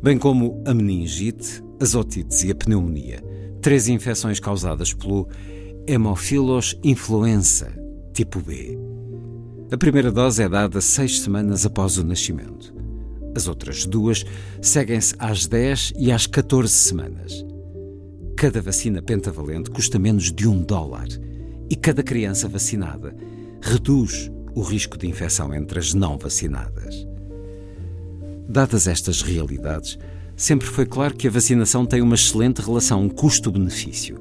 bem como a meningite, as otites e a pneumonia, três infecções causadas pelo Hemophilus influenza, tipo B. A primeira dose é dada seis semanas após o nascimento. As outras duas seguem-se às 10 e às 14 semanas. Cada vacina pentavalente custa menos de um dólar e cada criança vacinada reduz o risco de infecção entre as não vacinadas. Dadas estas realidades, sempre foi claro que a vacinação tem uma excelente relação custo-benefício,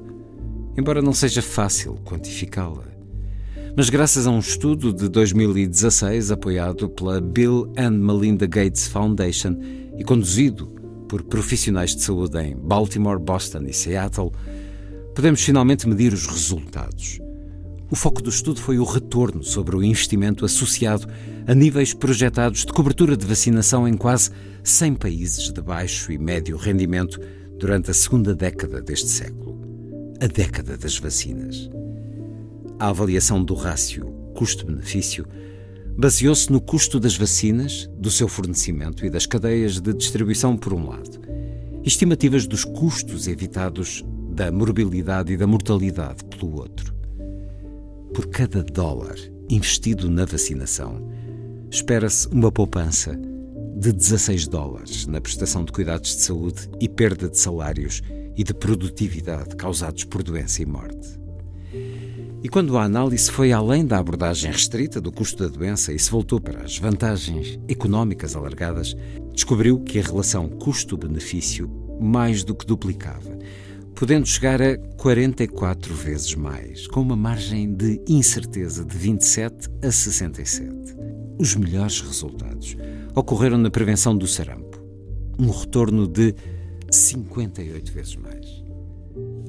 embora não seja fácil quantificá-la. Mas graças a um estudo de 2016 apoiado pela Bill and Melinda Gates Foundation e conduzido por profissionais de saúde em Baltimore, Boston e Seattle, podemos finalmente medir os resultados. O foco do estudo foi o retorno sobre o investimento associado a níveis projetados de cobertura de vacinação em quase 100 países de baixo e médio rendimento durante a segunda década deste século, a década das vacinas. A avaliação do rácio custo-benefício baseou-se no custo das vacinas, do seu fornecimento e das cadeias de distribuição, por um lado, estimativas dos custos evitados da morbilidade e da mortalidade, pelo outro. Por cada dólar investido na vacinação, espera-se uma poupança de 16 dólares na prestação de cuidados de saúde e perda de salários e de produtividade causados por doença e morte. E quando a análise foi além da abordagem restrita do custo da doença e se voltou para as vantagens económicas alargadas, descobriu que a relação custo-benefício mais do que duplicava, podendo chegar a 44 vezes mais, com uma margem de incerteza de 27 a 67. Os melhores resultados ocorreram na prevenção do sarampo, um retorno de 58 vezes mais.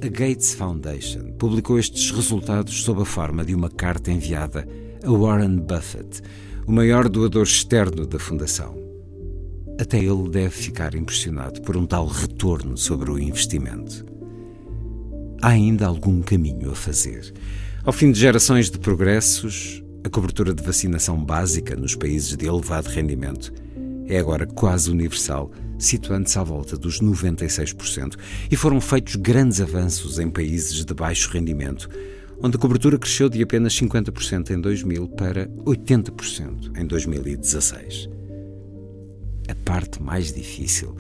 A Gates Foundation publicou estes resultados sob a forma de uma carta enviada a Warren Buffett, o maior doador externo da fundação. Até ele deve ficar impressionado por um tal retorno sobre o investimento. Há ainda algum caminho a fazer. Ao fim de gerações de progressos, a cobertura de vacinação básica nos países de elevado rendimento é agora quase universal situando-se à volta dos 96%, e foram feitos grandes avanços em países de baixo rendimento, onde a cobertura cresceu de apenas 50% em 2000 para 80% em 2016. A parte mais difícil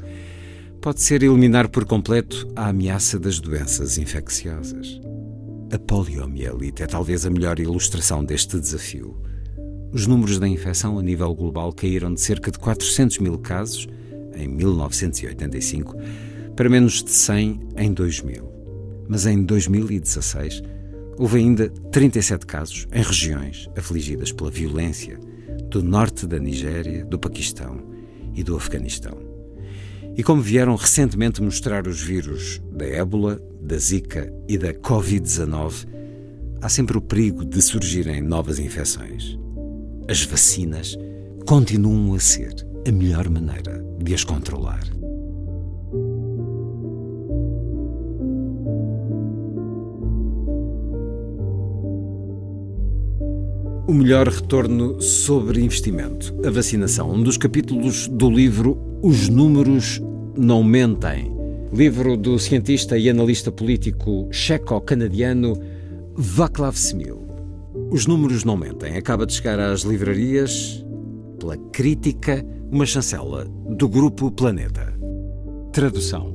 pode ser eliminar por completo a ameaça das doenças infecciosas. A poliomielite é talvez a melhor ilustração deste desafio. Os números da infecção a nível global caíram de cerca de 400 mil casos em 1985, para menos de 100 em 2000. Mas em 2016 houve ainda 37 casos em regiões afligidas pela violência do norte da Nigéria, do Paquistão e do Afeganistão. E como vieram recentemente mostrar os vírus da ébola, da Zika e da Covid-19, há sempre o perigo de surgirem novas infecções. As vacinas continuam a ser a melhor maneira de as controlar. O melhor retorno sobre investimento, a vacinação. Um dos capítulos do livro Os Números Não Mentem. Livro do cientista e analista político checo-canadiano Václav Smil. Os números não mentem. Acaba de chegar às livrarias, pela crítica, uma chancela do Grupo Planeta. Tradução: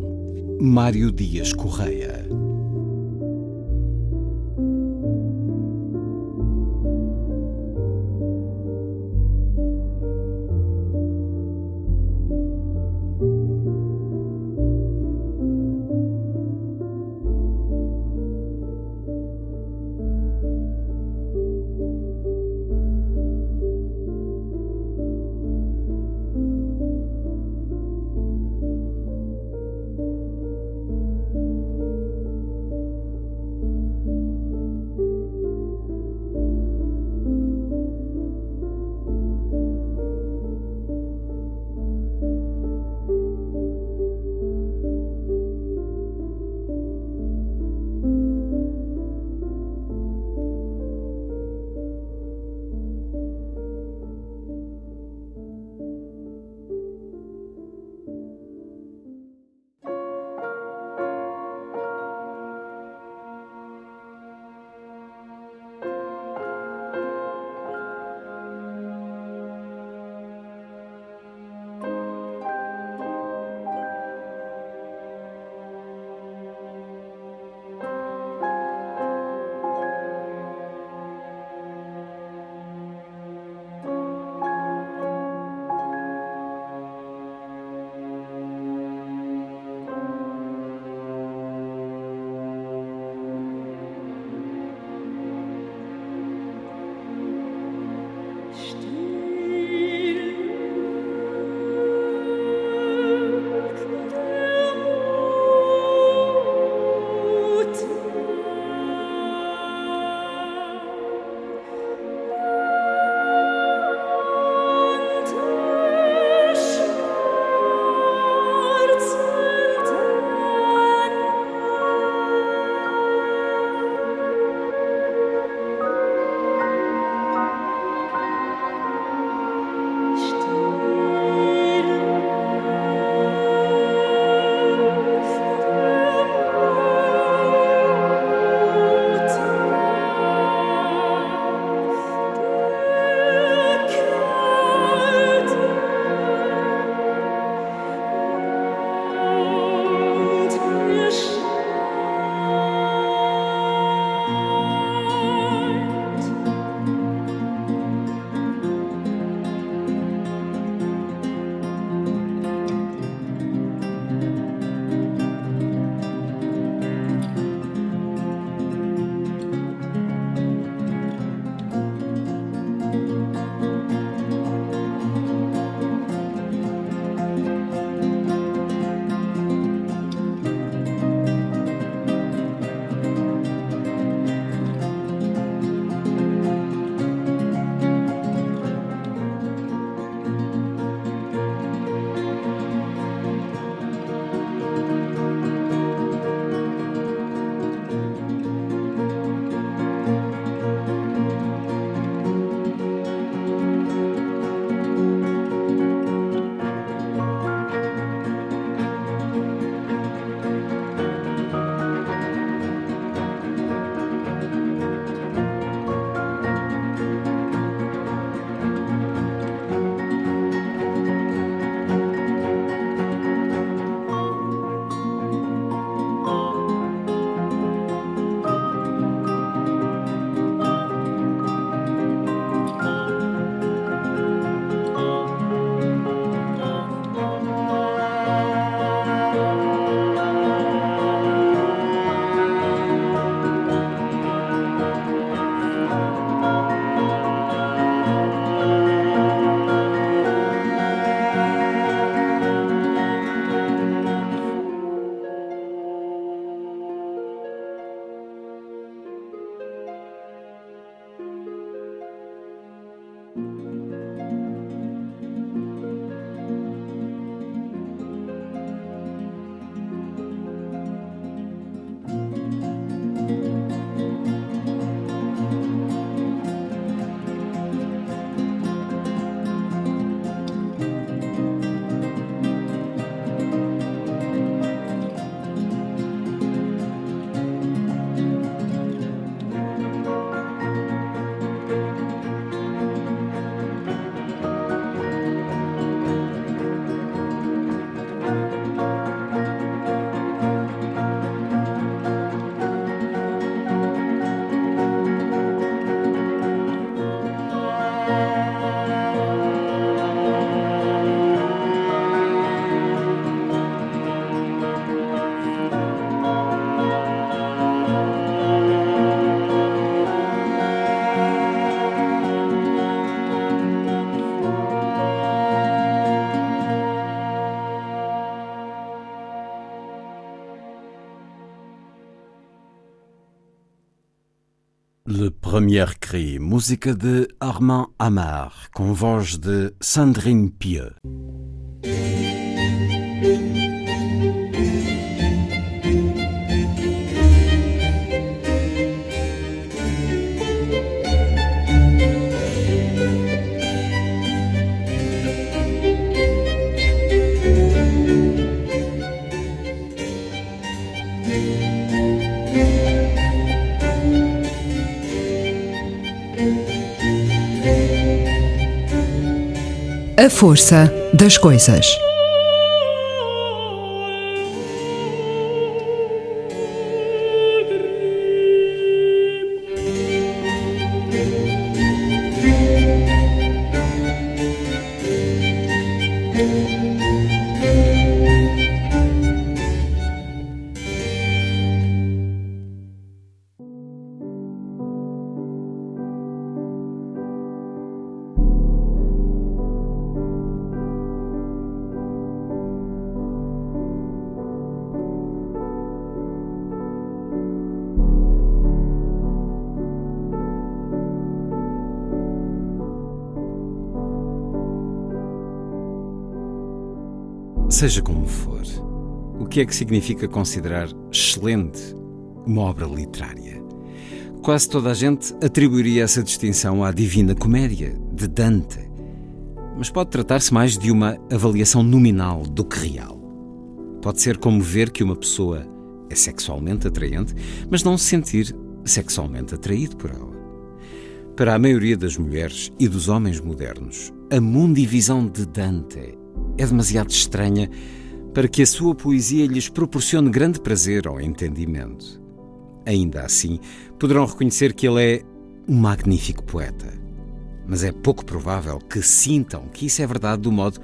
Mário Dias Correia. Premier Cri, música de Armand Amar, com voz de Sandrine Pieux. Força das coisas. Seja como for, o que é que significa considerar excelente uma obra literária? Quase toda a gente atribuiria essa distinção à Divina Comédia, de Dante. Mas pode tratar-se mais de uma avaliação nominal do que real. Pode ser como ver que uma pessoa é sexualmente atraente, mas não se sentir sexualmente atraído por ela. Para a maioria das mulheres e dos homens modernos, a mundivisão de Dante é demasiado estranha para que a sua poesia lhes proporcione grande prazer ao entendimento. Ainda assim, poderão reconhecer que ele é um magnífico poeta. Mas é pouco provável que sintam que isso é verdade do modo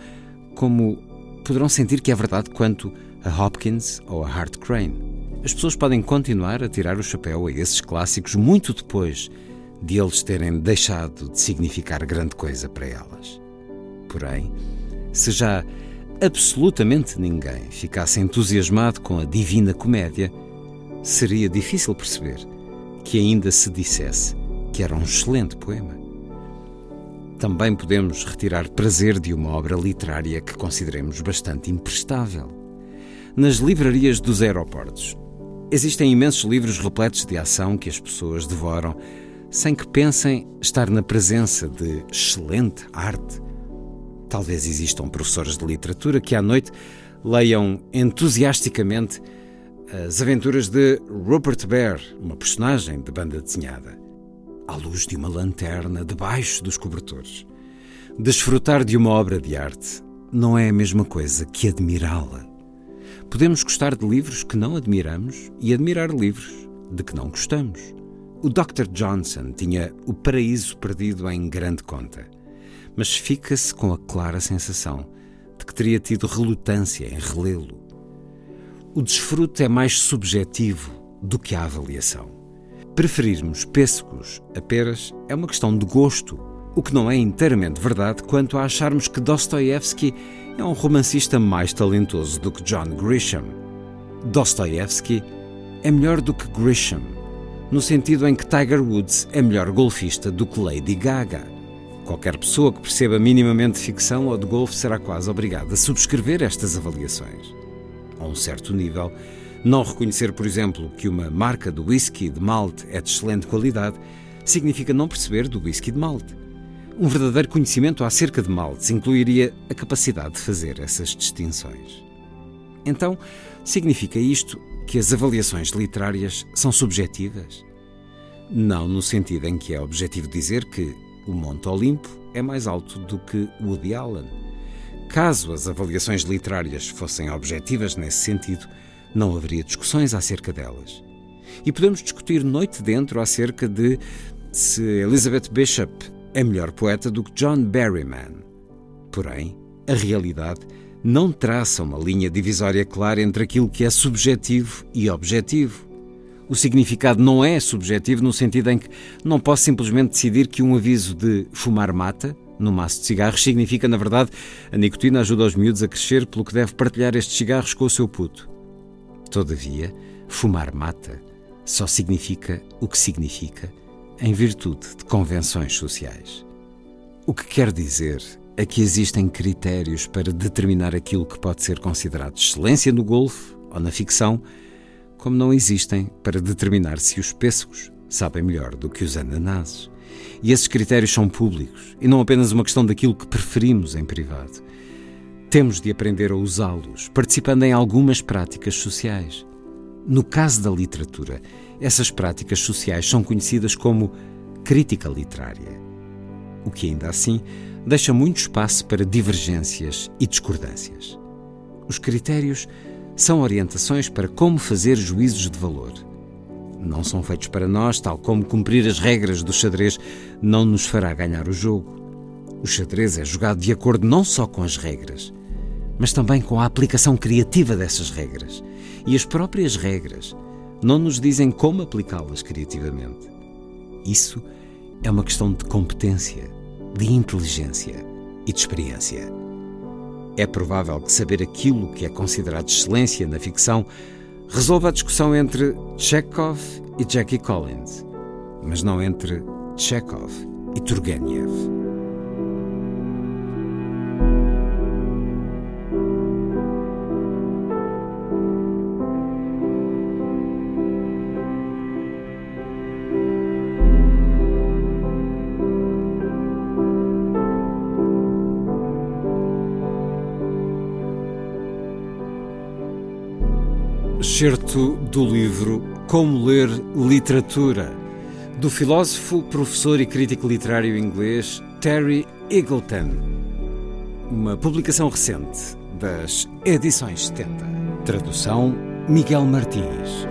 como poderão sentir que é verdade quanto a Hopkins ou a Hart Crane. As pessoas podem continuar a tirar o chapéu a esses clássicos muito depois de eles terem deixado de significar grande coisa para elas. Porém, se já absolutamente ninguém ficasse entusiasmado com a Divina Comédia, seria difícil perceber que ainda se dissesse que era um excelente poema. Também podemos retirar prazer de uma obra literária que consideremos bastante imprestável. Nas livrarias dos aeroportos, existem imensos livros repletos de ação que as pessoas devoram sem que pensem estar na presença de excelente arte Talvez existam professores de literatura que à noite leiam entusiasticamente as aventuras de Rupert Bear, uma personagem de banda desenhada, à luz de uma lanterna debaixo dos cobertores. Desfrutar de uma obra de arte não é a mesma coisa que admirá-la. Podemos gostar de livros que não admiramos e admirar livros de que não gostamos. O Dr. Johnson tinha O Paraíso Perdido em grande conta mas fica-se com a clara sensação de que teria tido relutância em relê-lo. O desfrute é mais subjetivo do que a avaliação. Preferirmos pêssegos a peras é uma questão de gosto, o que não é inteiramente verdade quanto a acharmos que Dostoiévski é um romancista mais talentoso do que John Grisham. Dostoiévski é melhor do que Grisham, no sentido em que Tiger Woods é melhor golfista do que Lady Gaga. Qualquer pessoa que perceba minimamente de ficção ou de golfe será quase obrigada a subscrever estas avaliações. A um certo nível, não reconhecer, por exemplo, que uma marca de whisky de malte é de excelente qualidade significa não perceber do whisky de malte. Um verdadeiro conhecimento acerca de maltes incluiria a capacidade de fazer essas distinções. Então, significa isto que as avaliações literárias são subjetivas? Não no sentido em que é objetivo dizer que o Monte Olimpo é mais alto do que Woody Allen. Caso as avaliações literárias fossem objetivas nesse sentido, não haveria discussões acerca delas. E podemos discutir noite dentro acerca de se Elizabeth Bishop é melhor poeta do que John Berryman. Porém, a realidade não traça uma linha divisória clara entre aquilo que é subjetivo e objetivo. O significado não é subjetivo no sentido em que não posso simplesmente decidir que um aviso de fumar mata no maço de cigarros significa, na verdade, a nicotina ajuda os miúdos a crescer, pelo que deve partilhar estes cigarros com o seu puto. Todavia, fumar mata só significa o que significa em virtude de convenções sociais. O que quer dizer é que existem critérios para determinar aquilo que pode ser considerado excelência no golfe ou na ficção, como não existem para determinar se os pêssegos sabem melhor do que os ananases. E esses critérios são públicos e não apenas uma questão daquilo que preferimos em privado. Temos de aprender a usá-los, participando em algumas práticas sociais. No caso da literatura, essas práticas sociais são conhecidas como crítica literária, o que ainda assim deixa muito espaço para divergências e discordâncias. Os critérios são orientações para como fazer juízos de valor. Não são feitos para nós, tal como cumprir as regras do xadrez não nos fará ganhar o jogo. O xadrez é jogado de acordo não só com as regras, mas também com a aplicação criativa dessas regras. E as próprias regras não nos dizem como aplicá-las criativamente. Isso é uma questão de competência, de inteligência e de experiência. É provável que saber aquilo que é considerado excelência na ficção resolva a discussão entre Chekhov e Jackie Collins, mas não entre Chekhov e Turgenev. Excerto do livro Como Ler Literatura, do filósofo, professor e crítico literário inglês Terry Eagleton. Uma publicação recente das edições 70. Tradução Miguel Martins.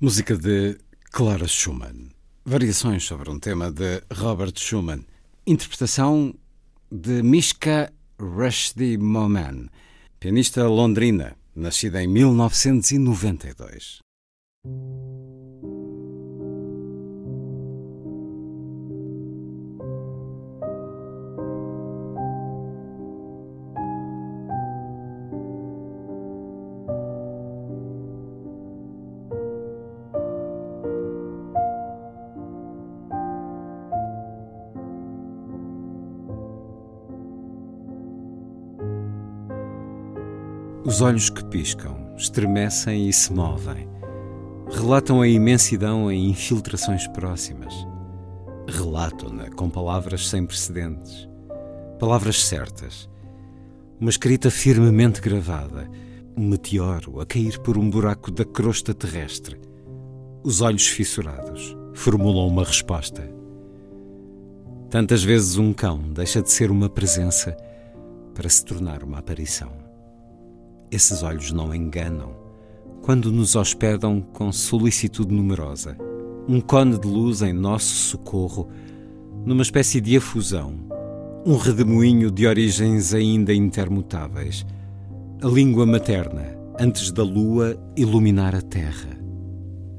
Música de Clara Schumann. Variações sobre um tema de Robert Schumann. Interpretação de Mishka Rushdie Moman, pianista londrina, nascida em 1992. Os olhos que piscam, estremecem e se movem. Relatam a imensidão em infiltrações próximas. Relatam-na com palavras sem precedentes. Palavras certas. Uma escrita firmemente gravada. Um meteoro a cair por um buraco da crosta terrestre. Os olhos fissurados formulam uma resposta. Tantas vezes um cão deixa de ser uma presença para se tornar uma aparição. Esses olhos não enganam quando nos hospedam com solicitude numerosa. Um cone de luz em nosso socorro, numa espécie de efusão, um redemoinho de origens ainda intermutáveis. A língua materna, antes da lua iluminar a terra.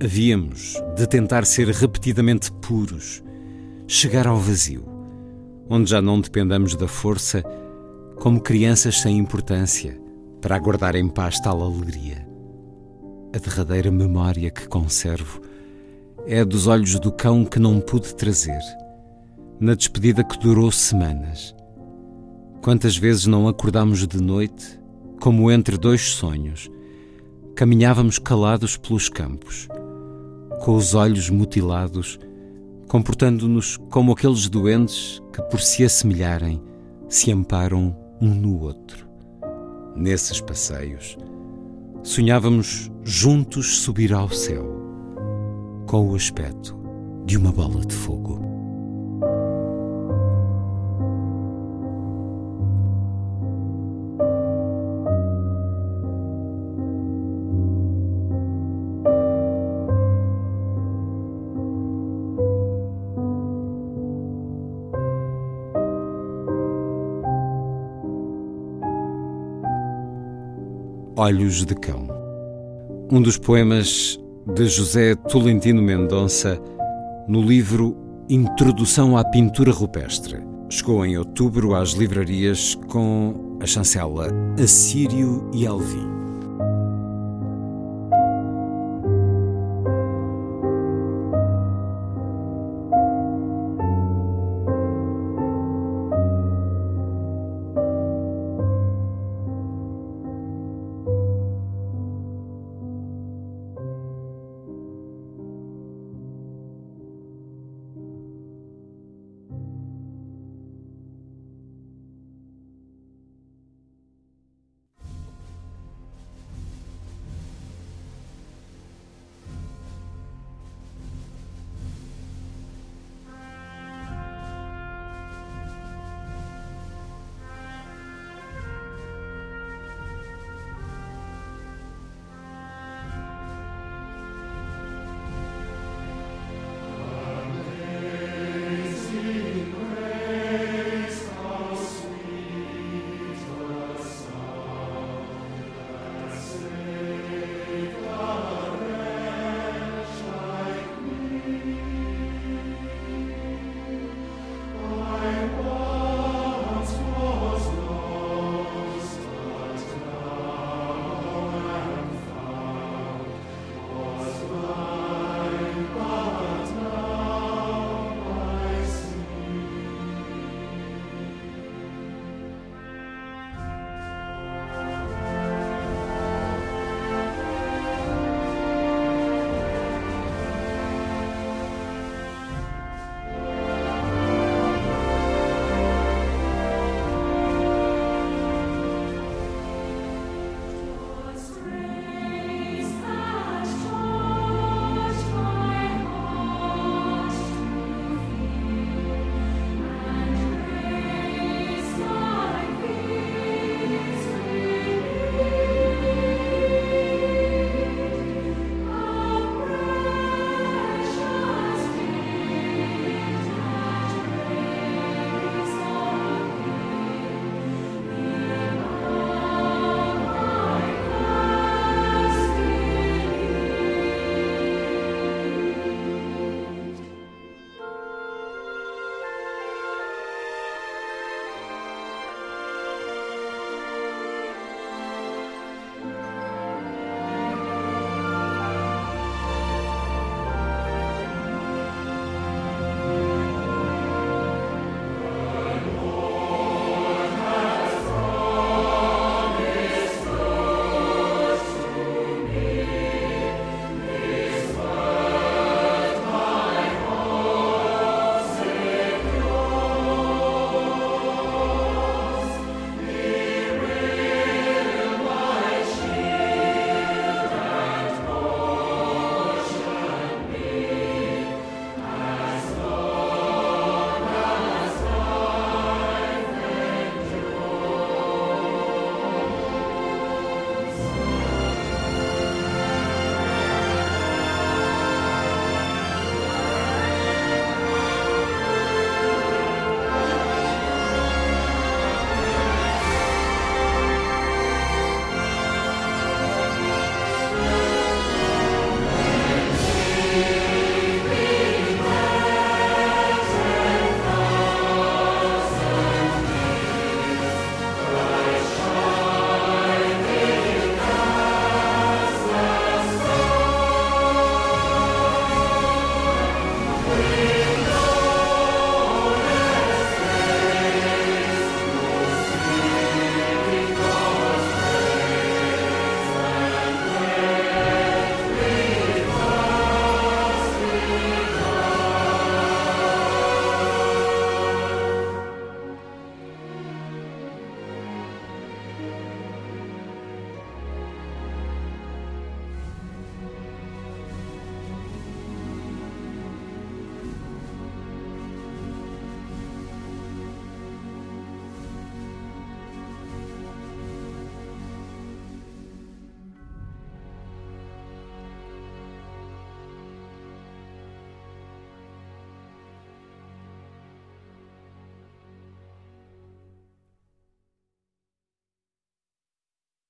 Havíamos de tentar ser repetidamente puros, chegar ao vazio, onde já não dependamos da força como crianças sem importância para aguardar em paz tal alegria. A derradeira memória que conservo é a dos olhos do cão que não pude trazer, na despedida que durou semanas. Quantas vezes não acordámos de noite, como entre dois sonhos, caminhávamos calados pelos campos, com os olhos mutilados, comportando-nos como aqueles doentes que, por se assemelharem, se amparam um no outro nesses passeios, sonhávamos juntos subir ao céu com o aspecto de uma bola de fogo. Olhos de Cão. Um dos poemas de José Tolentino Mendonça no livro Introdução à Pintura Rupestre. Chegou em outubro às livrarias com a chancela Assírio e Alvim.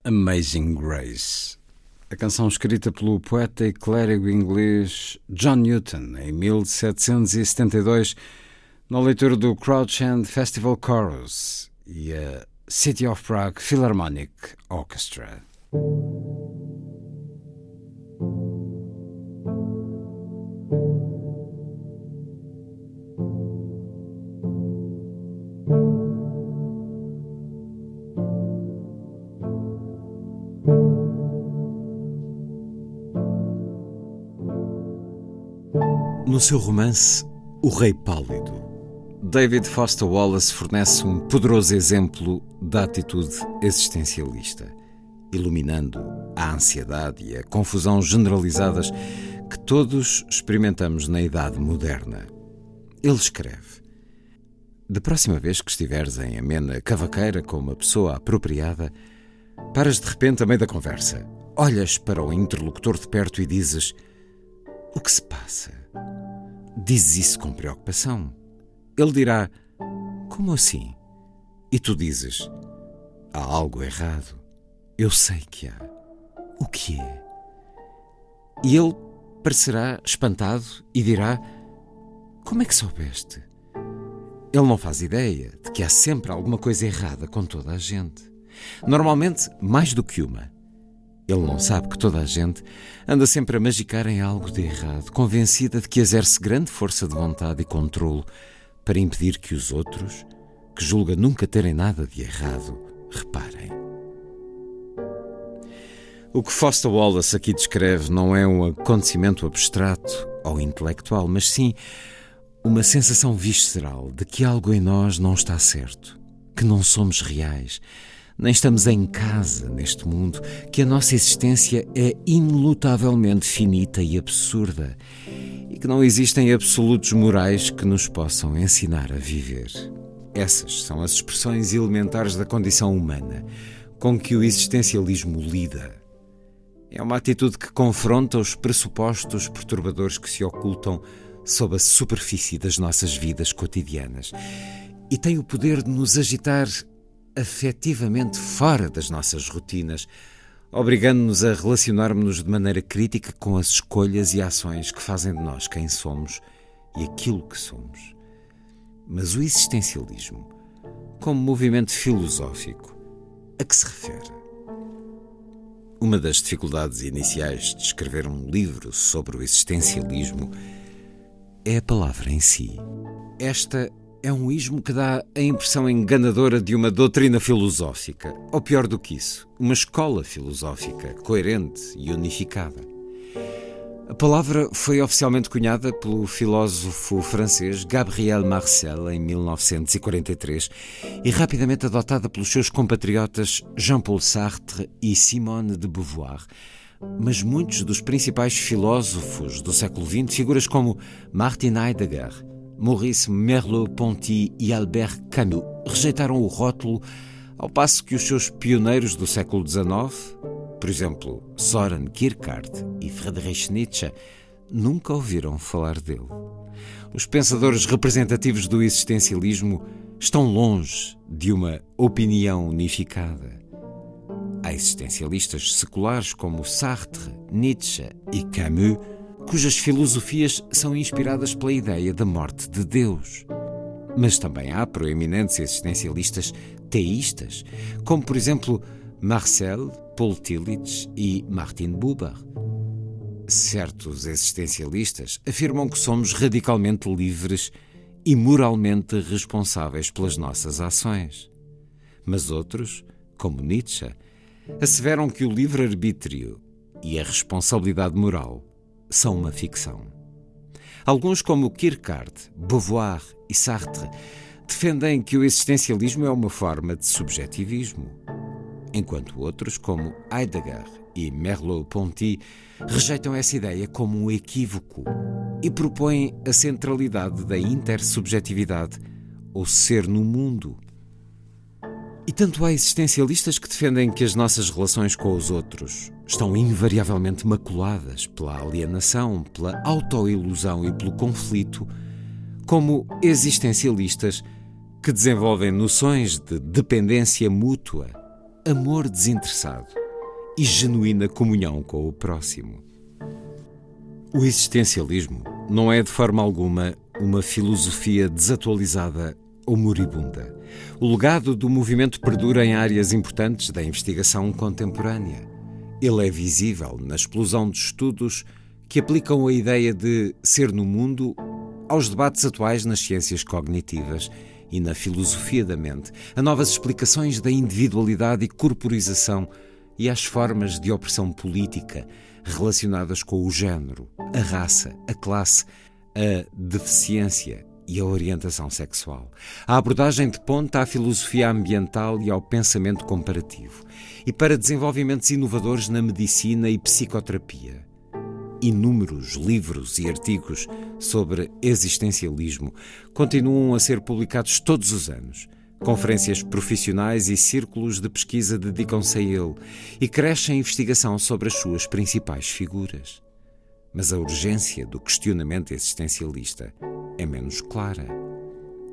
Amazing Grace. A canção escrita pelo poeta e clérigo inglês John Newton em 1772, na leitura do Crouch End Festival Chorus e a City of Prague Philharmonic Orchestra. No seu romance O Rei Pálido, David Foster Wallace fornece um poderoso exemplo da atitude existencialista, iluminando a ansiedade e a confusão generalizadas que todos experimentamos na idade moderna. Ele escreve: Da próxima vez que estiveres em amena cavaqueira com uma pessoa apropriada, paras de repente a meio da conversa, olhas para o interlocutor de perto e dizes: O que se passa? Dizes isso com preocupação. Ele dirá: Como assim? E tu dizes: Há algo errado. Eu sei que há. O que é? E ele parecerá espantado e dirá: Como é que soubeste? Ele não faz ideia de que há sempre alguma coisa errada com toda a gente. Normalmente, mais do que uma. Ele não sabe que toda a gente anda sempre a magicar em algo de errado, convencida de que exerce grande força de vontade e controlo para impedir que os outros, que julga nunca terem nada de errado, reparem. O que Foster Wallace aqui descreve não é um acontecimento abstrato ou intelectual, mas sim uma sensação visceral de que algo em nós não está certo, que não somos reais, nem estamos em casa neste mundo, que a nossa existência é inelutavelmente finita e absurda e que não existem absolutos morais que nos possam ensinar a viver. Essas são as expressões elementares da condição humana com que o existencialismo lida. É uma atitude que confronta os pressupostos perturbadores que se ocultam sob a superfície das nossas vidas cotidianas e tem o poder de nos agitar afetivamente fora das nossas rotinas, obrigando-nos a relacionarmos-nos de maneira crítica com as escolhas e ações que fazem de nós quem somos e aquilo que somos. Mas o existencialismo, como movimento filosófico, a que se refere? Uma das dificuldades iniciais de escrever um livro sobre o existencialismo é a palavra em si. Esta é um ismo que dá a impressão enganadora de uma doutrina filosófica, ou pior do que isso, uma escola filosófica coerente e unificada. A palavra foi oficialmente cunhada pelo filósofo francês Gabriel Marcel em 1943 e rapidamente adotada pelos seus compatriotas Jean-Paul Sartre e Simone de Beauvoir. Mas muitos dos principais filósofos do século XX, figuras como Martin Heidegger, Maurice Merleau-Ponty e Albert Camus rejeitaram o rótulo, ao passo que os seus pioneiros do século XIX, por exemplo, Soren Kierkegaard e Friedrich Nietzsche, nunca ouviram falar dele. Os pensadores representativos do existencialismo estão longe de uma opinião unificada. Há existencialistas seculares como Sartre, Nietzsche e Camus cujas filosofias são inspiradas pela ideia da morte de Deus. Mas também há proeminentes existencialistas teístas, como por exemplo Marcel, Paul Tillich e Martin Buber. Certos existencialistas afirmam que somos radicalmente livres e moralmente responsáveis pelas nossas ações. Mas outros, como Nietzsche, asseveram que o livre-arbítrio e a responsabilidade moral são uma ficção. Alguns, como Kierkegaard, Beauvoir e Sartre, defendem que o existencialismo é uma forma de subjetivismo, enquanto outros, como Heidegger e Merleau-Ponty, rejeitam essa ideia como um equívoco e propõem a centralidade da intersubjetividade, ou ser no mundo, e tanto há existencialistas que defendem que as nossas relações com os outros estão invariavelmente maculadas pela alienação, pela autoilusão e pelo conflito, como existencialistas que desenvolvem noções de dependência mútua, amor desinteressado e genuína comunhão com o próximo. O existencialismo não é de forma alguma uma filosofia desatualizada ou moribunda. O legado do movimento perdura em áreas importantes da investigação contemporânea. Ele é visível na explosão de estudos que aplicam a ideia de ser no mundo aos debates atuais nas ciências cognitivas e na filosofia da mente, a novas explicações da individualidade e corporização e às formas de opressão política relacionadas com o género, a raça, a classe, a deficiência e a orientação sexual. A abordagem de ponta à filosofia ambiental e ao pensamento comparativo, e para desenvolvimentos inovadores na medicina e psicoterapia. Inúmeros livros e artigos sobre existencialismo continuam a ser publicados todos os anos. Conferências profissionais e círculos de pesquisa dedicam-se a ele e cresce a investigação sobre as suas principais figuras. Mas a urgência do questionamento existencialista é menos clara.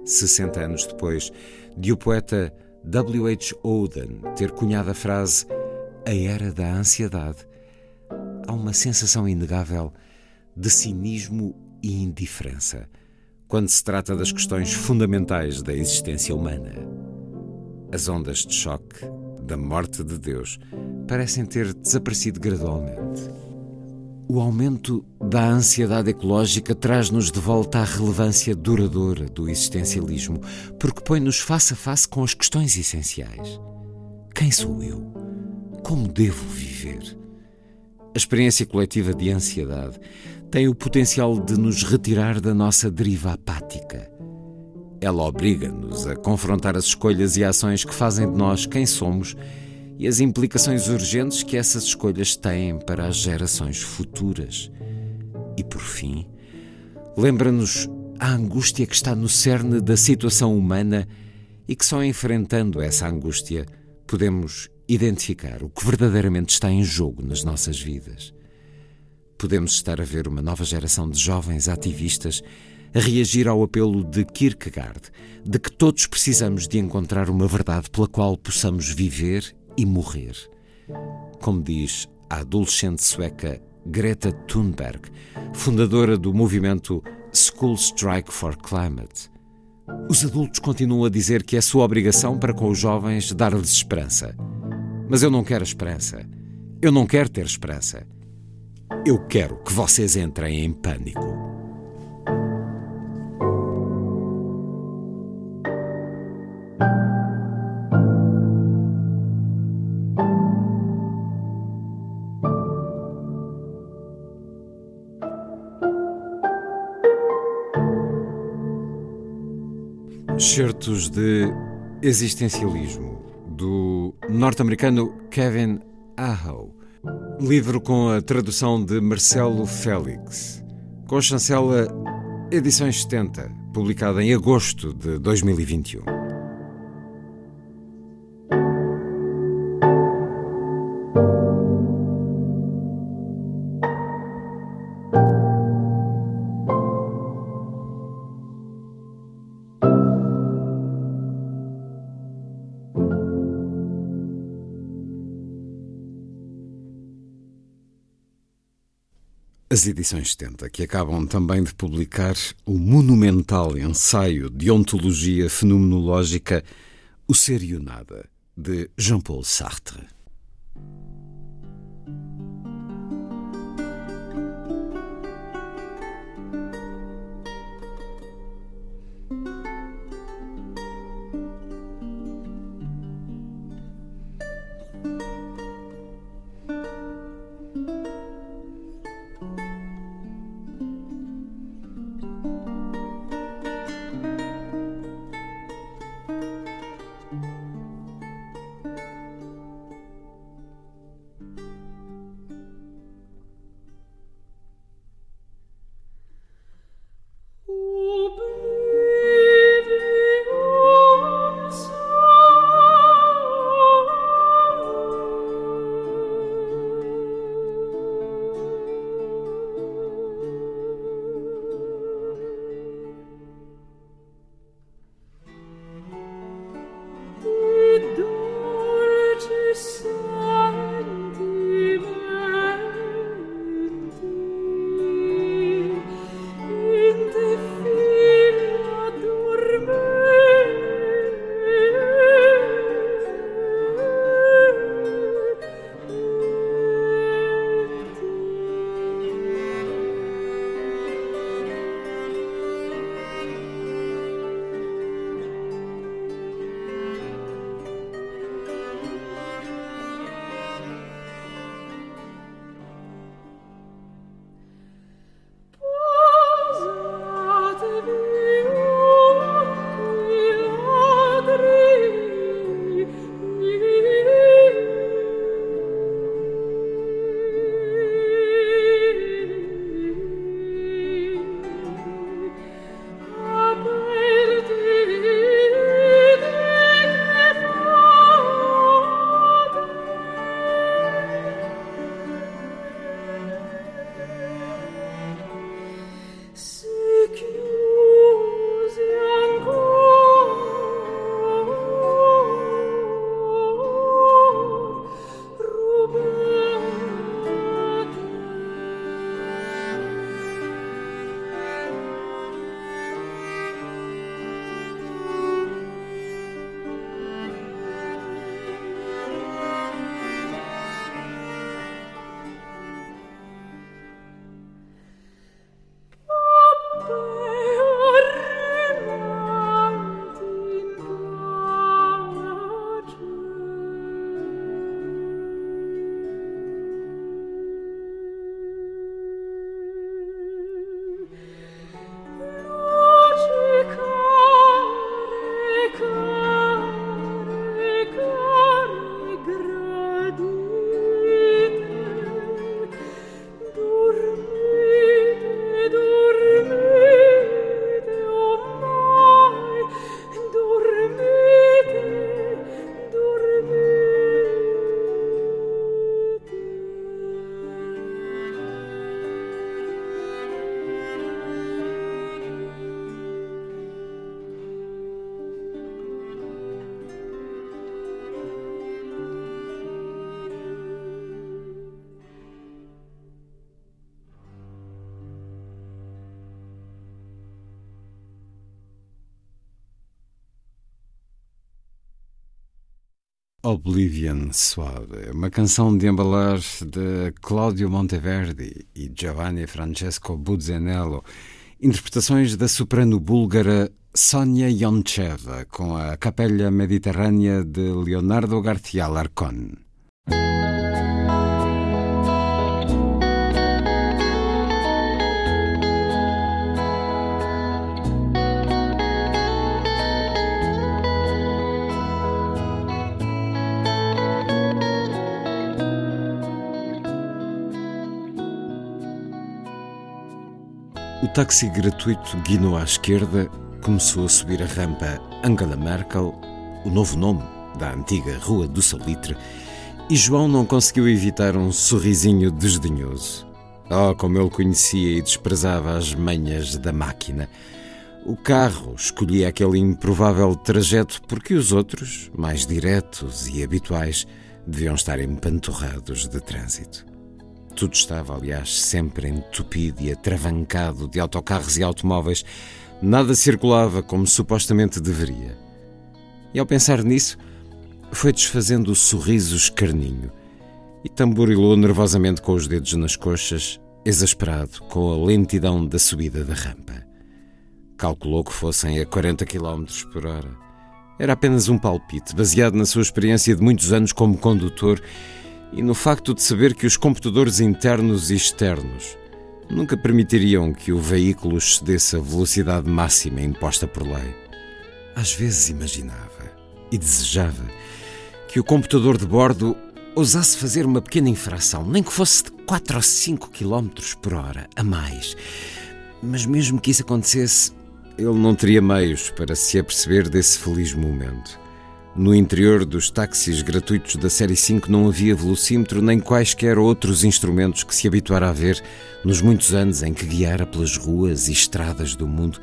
60 anos depois de o poeta W. H. Auden ter cunhado a frase A Era da Ansiedade, há uma sensação inegável de cinismo e indiferença quando se trata das questões fundamentais da existência humana. As ondas de choque da morte de Deus parecem ter desaparecido gradualmente. O aumento da ansiedade ecológica traz-nos de volta à relevância duradoura do existencialismo, porque põe-nos face a face com as questões essenciais. Quem sou eu? Como devo viver? A experiência coletiva de ansiedade tem o potencial de nos retirar da nossa deriva apática. Ela obriga-nos a confrontar as escolhas e ações que fazem de nós quem somos e as implicações urgentes que essas escolhas têm para as gerações futuras. E por fim, lembra-nos a angústia que está no cerne da situação humana e que só enfrentando essa angústia podemos identificar o que verdadeiramente está em jogo nas nossas vidas. Podemos estar a ver uma nova geração de jovens ativistas a reagir ao apelo de Kierkegaard de que todos precisamos de encontrar uma verdade pela qual possamos viver e morrer. Como diz a adolescente sueca Greta Thunberg, fundadora do movimento School Strike for Climate. Os adultos continuam a dizer que é sua obrigação para com os jovens dar-lhes esperança. Mas eu não quero esperança. Eu não quero ter esperança. Eu quero que vocês entrem em pânico. Certos de existencialismo do norte-americano Kevin Aho, livro com a tradução de Marcelo Félix, com a chancela Edições 70, publicada em agosto de 2021. As edições 70, que acabam também de publicar o monumental ensaio de ontologia fenomenológica O Ser e o Nada, de Jean-Paul Sartre. Oblivion Suave, uma canção de embalar de Claudio Monteverdi e Giovanni Francesco Buzzanello, interpretações da soprano búlgara Sonia Yoncheva com a Capella Mediterrânea de Leonardo García Larcón. Táxi gratuito guinou à esquerda, começou a subir a rampa Angela Merkel, o novo nome da antiga Rua do Salitre, e João não conseguiu evitar um sorrisinho desdenhoso. Oh, como ele conhecia e desprezava as manhas da máquina. O carro escolhia aquele improvável trajeto porque os outros, mais diretos e habituais, deviam estar empanturrados de trânsito. Tudo estava, aliás, sempre entupido e atravancado de autocarros e automóveis. Nada circulava como supostamente deveria. E ao pensar nisso, foi desfazendo o sorriso escarninho e tamborilou nervosamente com os dedos nas coxas, exasperado com a lentidão da subida da rampa. Calculou que fossem a 40 km por hora. Era apenas um palpite, baseado na sua experiência de muitos anos como condutor e no facto de saber que os computadores internos e externos nunca permitiriam que o veículo excedesse a velocidade máxima imposta por lei. Às vezes imaginava e desejava que o computador de bordo ousasse fazer uma pequena infração, nem que fosse de 4 ou 5 km por hora a mais. Mas mesmo que isso acontecesse, ele não teria meios para se aperceber desse feliz momento. No interior dos táxis gratuitos da Série 5 não havia velocímetro nem quaisquer outros instrumentos que se habituara a ver nos muitos anos em que guiara pelas ruas e estradas do mundo.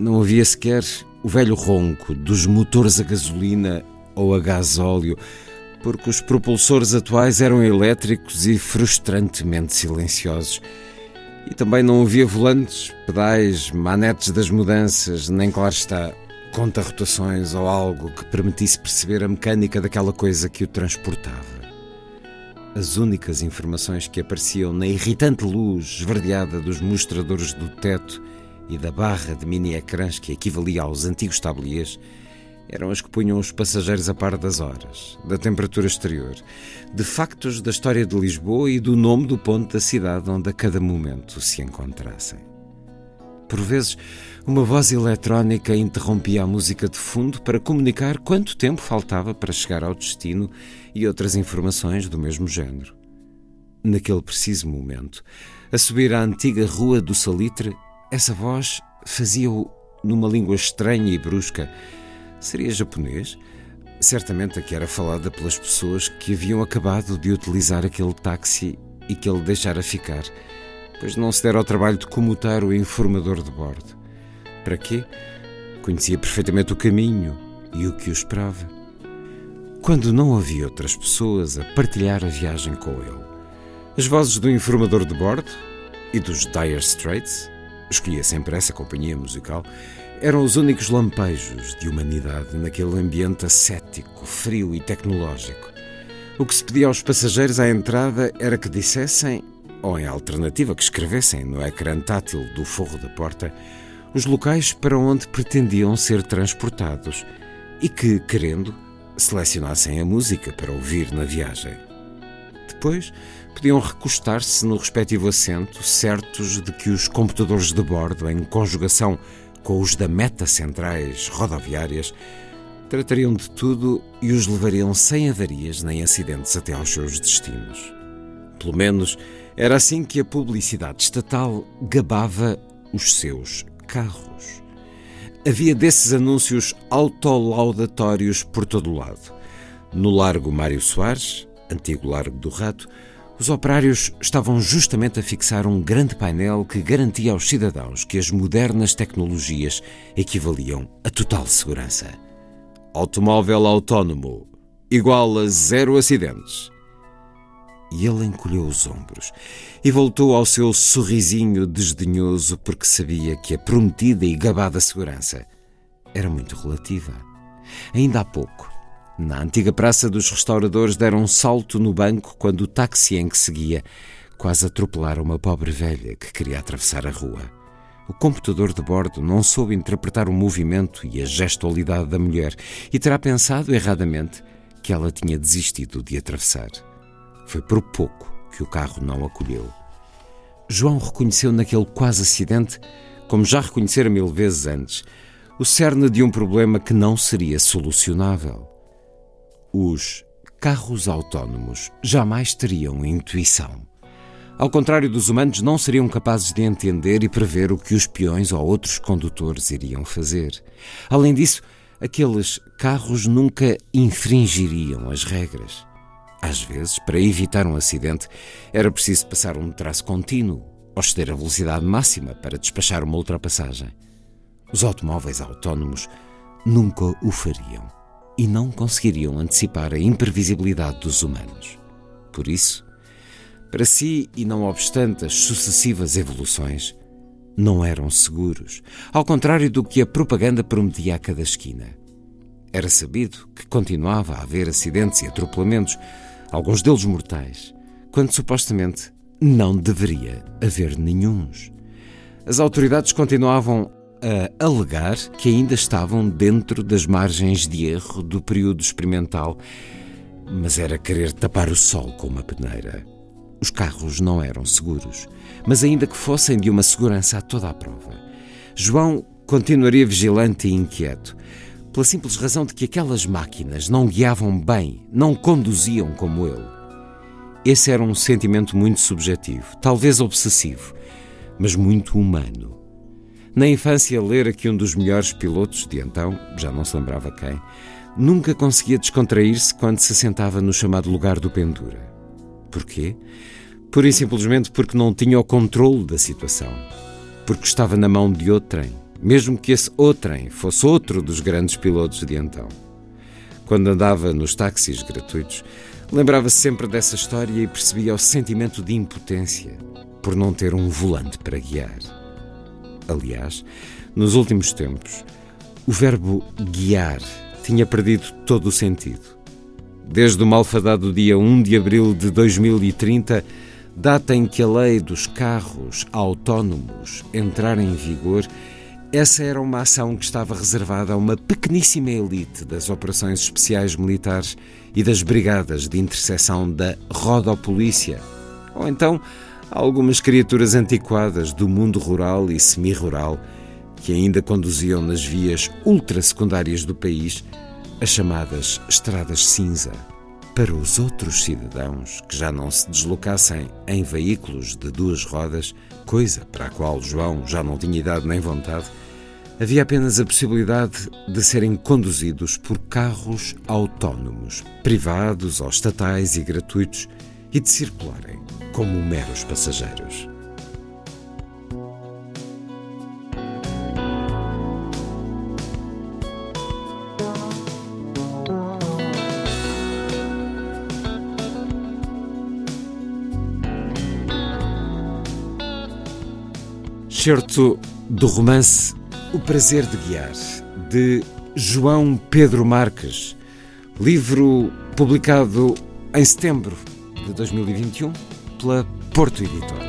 Não havia sequer o velho ronco dos motores a gasolina ou a gasóleo, porque os propulsores atuais eram elétricos e frustrantemente silenciosos. E também não havia volantes, pedais, manetes das mudanças, nem, claro está, conta-rotações ou algo que permitisse perceber a mecânica daquela coisa que o transportava. As únicas informações que apareciam na irritante luz esverdeada dos mostradores do teto e da barra de mini-ecrãs que equivalia aos antigos tabliers eram as que punham os passageiros a par das horas, da temperatura exterior, de factos da história de Lisboa e do nome do ponto da cidade onde a cada momento se encontrassem. Por vezes, uma voz eletrónica interrompia a música de fundo para comunicar quanto tempo faltava para chegar ao destino e outras informações do mesmo género. Naquele preciso momento, a subir a antiga Rua do Salitre, essa voz fazia-o numa língua estranha e brusca. Seria japonês? Certamente a que era falada pelas pessoas que haviam acabado de utilizar aquele táxi e que ele deixara ficar pois não se dera ao trabalho de comutar o informador de bordo. Para quê? Conhecia perfeitamente o caminho e o que o esperava. Quando não havia outras pessoas a partilhar a viagem com ele, as vozes do informador de bordo e dos Dire Straits, escolhia sempre essa companhia musical, eram os únicos lampejos de humanidade naquele ambiente ascético, frio e tecnológico. O que se pedia aos passageiros à entrada era que dissessem ou em alternativa que escrevessem no ecrã tátil do forro da porta os locais para onde pretendiam ser transportados e que, querendo, selecionassem a música para ouvir na viagem. Depois, podiam recostar-se no respectivo assento, certos de que os computadores de bordo, em conjugação com os da meta centrais rodoviárias, tratariam de tudo e os levariam sem avarias nem acidentes até aos seus destinos. Pelo menos era assim que a publicidade estatal gabava os seus carros. Havia desses anúncios autolaudatórios por todo o lado. No Largo Mário Soares, antigo Largo do Rato, os operários estavam justamente a fixar um grande painel que garantia aos cidadãos que as modernas tecnologias equivaliam a total segurança. Automóvel autónomo igual a zero acidentes e ele encolheu os ombros e voltou ao seu sorrisinho desdenhoso porque sabia que a prometida e gabada segurança era muito relativa. Ainda há pouco, Na antiga praça dos restauradores deram um salto no banco quando o táxi em que seguia quase atropelara uma pobre velha que queria atravessar a rua. O computador de bordo não soube interpretar o movimento e a gestualidade da mulher e terá pensado erradamente que ela tinha desistido de atravessar. Foi por pouco que o carro não acolheu. João reconheceu naquele quase acidente, como já reconhecera mil vezes antes, o cerne de um problema que não seria solucionável. Os carros autónomos jamais teriam intuição. Ao contrário dos humanos, não seriam capazes de entender e prever o que os peões ou outros condutores iriam fazer. Além disso, aqueles carros nunca infringiriam as regras. Às vezes, para evitar um acidente, era preciso passar um traço contínuo ou exceder a velocidade máxima para despachar uma ultrapassagem. Os automóveis autónomos nunca o fariam e não conseguiriam antecipar a imprevisibilidade dos humanos. Por isso, para si e não obstante as sucessivas evoluções, não eram seguros, ao contrário do que a propaganda prometia a cada esquina. Era sabido que continuava a haver acidentes e atropelamentos, alguns deles mortais, quando supostamente não deveria haver nenhuns. As autoridades continuavam a alegar que ainda estavam dentro das margens de erro do período experimental, mas era querer tapar o sol com uma peneira. Os carros não eram seguros, mas ainda que fossem de uma segurança a toda a prova. João continuaria vigilante e inquieto, pela simples razão de que aquelas máquinas não guiavam bem, não conduziam como ele. Esse era um sentimento muito subjetivo, talvez obsessivo, mas muito humano. Na infância, lera que um dos melhores pilotos de então, já não se lembrava quem, nunca conseguia descontrair-se quando se sentava no chamado lugar do pendura. Porquê? Pura e simplesmente porque não tinha o controle da situação. Porque estava na mão de outrem, mesmo que esse outrem fosse outro dos grandes pilotos de então. Quando andava nos táxis gratuitos, lembrava-se sempre dessa história e percebia o sentimento de impotência por não ter um volante para guiar. Aliás, nos últimos tempos, o verbo guiar tinha perdido todo o sentido. Desde o malfadado dia 1 de abril de 2030, data em que a lei dos carros autónomos entrar em vigor, essa era uma ação que estava reservada a uma pequeníssima elite das operações especiais militares e das brigadas de interseção da rodopolícia, ou então algumas criaturas antiquadas do mundo rural e semi-rural que ainda conduziam nas vias ultra-secundárias do país as chamadas estradas cinza. Para os outros cidadãos que já não se deslocassem em veículos de duas rodas, coisa para a qual João já não tinha idade nem vontade, havia apenas a possibilidade de serem conduzidos por carros autónomos, privados ou estatais e gratuitos, e de circularem como meros passageiros. Certo do romance O Prazer de Guiar, de João Pedro Marques, livro publicado em setembro de 2021 pela Porto Editora.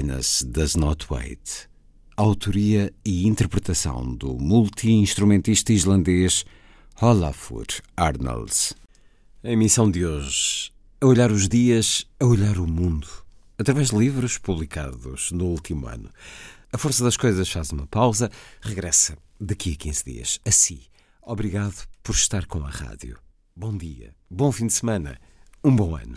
Madness Does Not Wait. Autoria e interpretação do multi-instrumentista islandês Olafur Arnalds. A emissão de hoje, a olhar os dias, a olhar o mundo, através de livros publicados no último ano. A Força das Coisas faz uma pausa, regressa daqui a 15 dias. Assim, obrigado por estar com a rádio. Bom dia, bom fim de semana, um bom ano.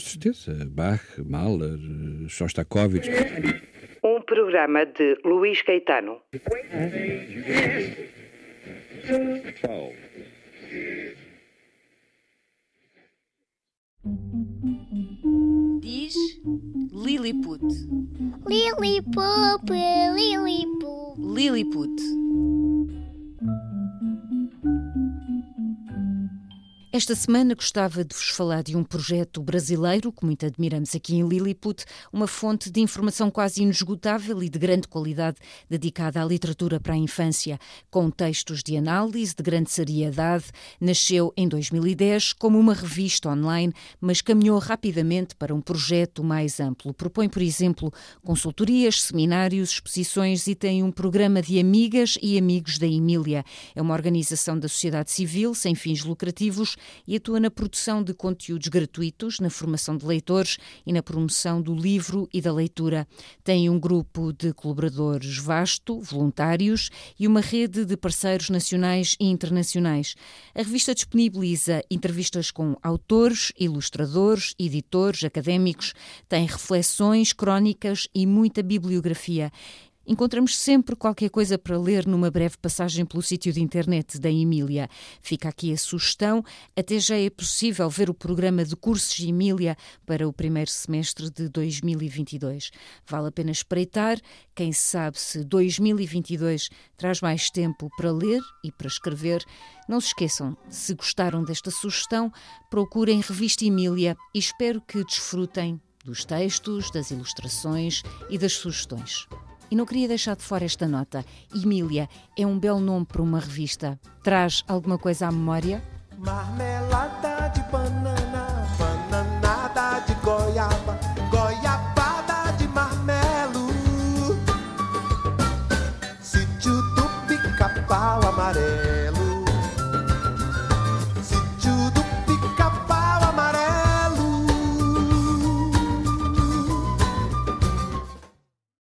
Certeza. Bach, Mahler, Shostakovich. Um programa de Luís Caetano. Diz Lilliput. Lilliput, Lilliput. Lilliput. Esta semana gostava de vos falar de um projeto brasileiro que muito admiramos aqui em Lilliput, uma fonte de informação quase inesgotável e de grande qualidade dedicada à literatura para a infância, com textos de análise de grande seriedade. Nasceu em 2010 como uma revista online, mas caminhou rapidamente para um projeto mais amplo. Propõe, por exemplo, consultorias, seminários, exposições e tem um programa de amigas e amigos da Emília. É uma organização da sociedade civil sem fins lucrativos e atua na produção de conteúdos gratuitos, na formação de leitores e na promoção do livro e da leitura. Tem um grupo de colaboradores vasto, voluntários e uma rede de parceiros nacionais e internacionais. A revista disponibiliza entrevistas com autores, ilustradores, editores, académicos, tem reflexões, crónicas e muita bibliografia. Encontramos sempre qualquer coisa para ler numa breve passagem pelo sítio de internet da Emília. Fica aqui a sugestão. Até já é possível ver o programa de cursos Emília para o primeiro semestre de 2022. Vale a pena espreitar. Quem sabe se 2022 traz mais tempo para ler e para escrever. Não se esqueçam, se gostaram desta sugestão, procurem Revista Emília e espero que desfrutem dos textos, das ilustrações e das sugestões. E não queria deixar de fora esta nota. Emília é um belo nome para uma revista. Traz alguma coisa à memória? Marmelada de banana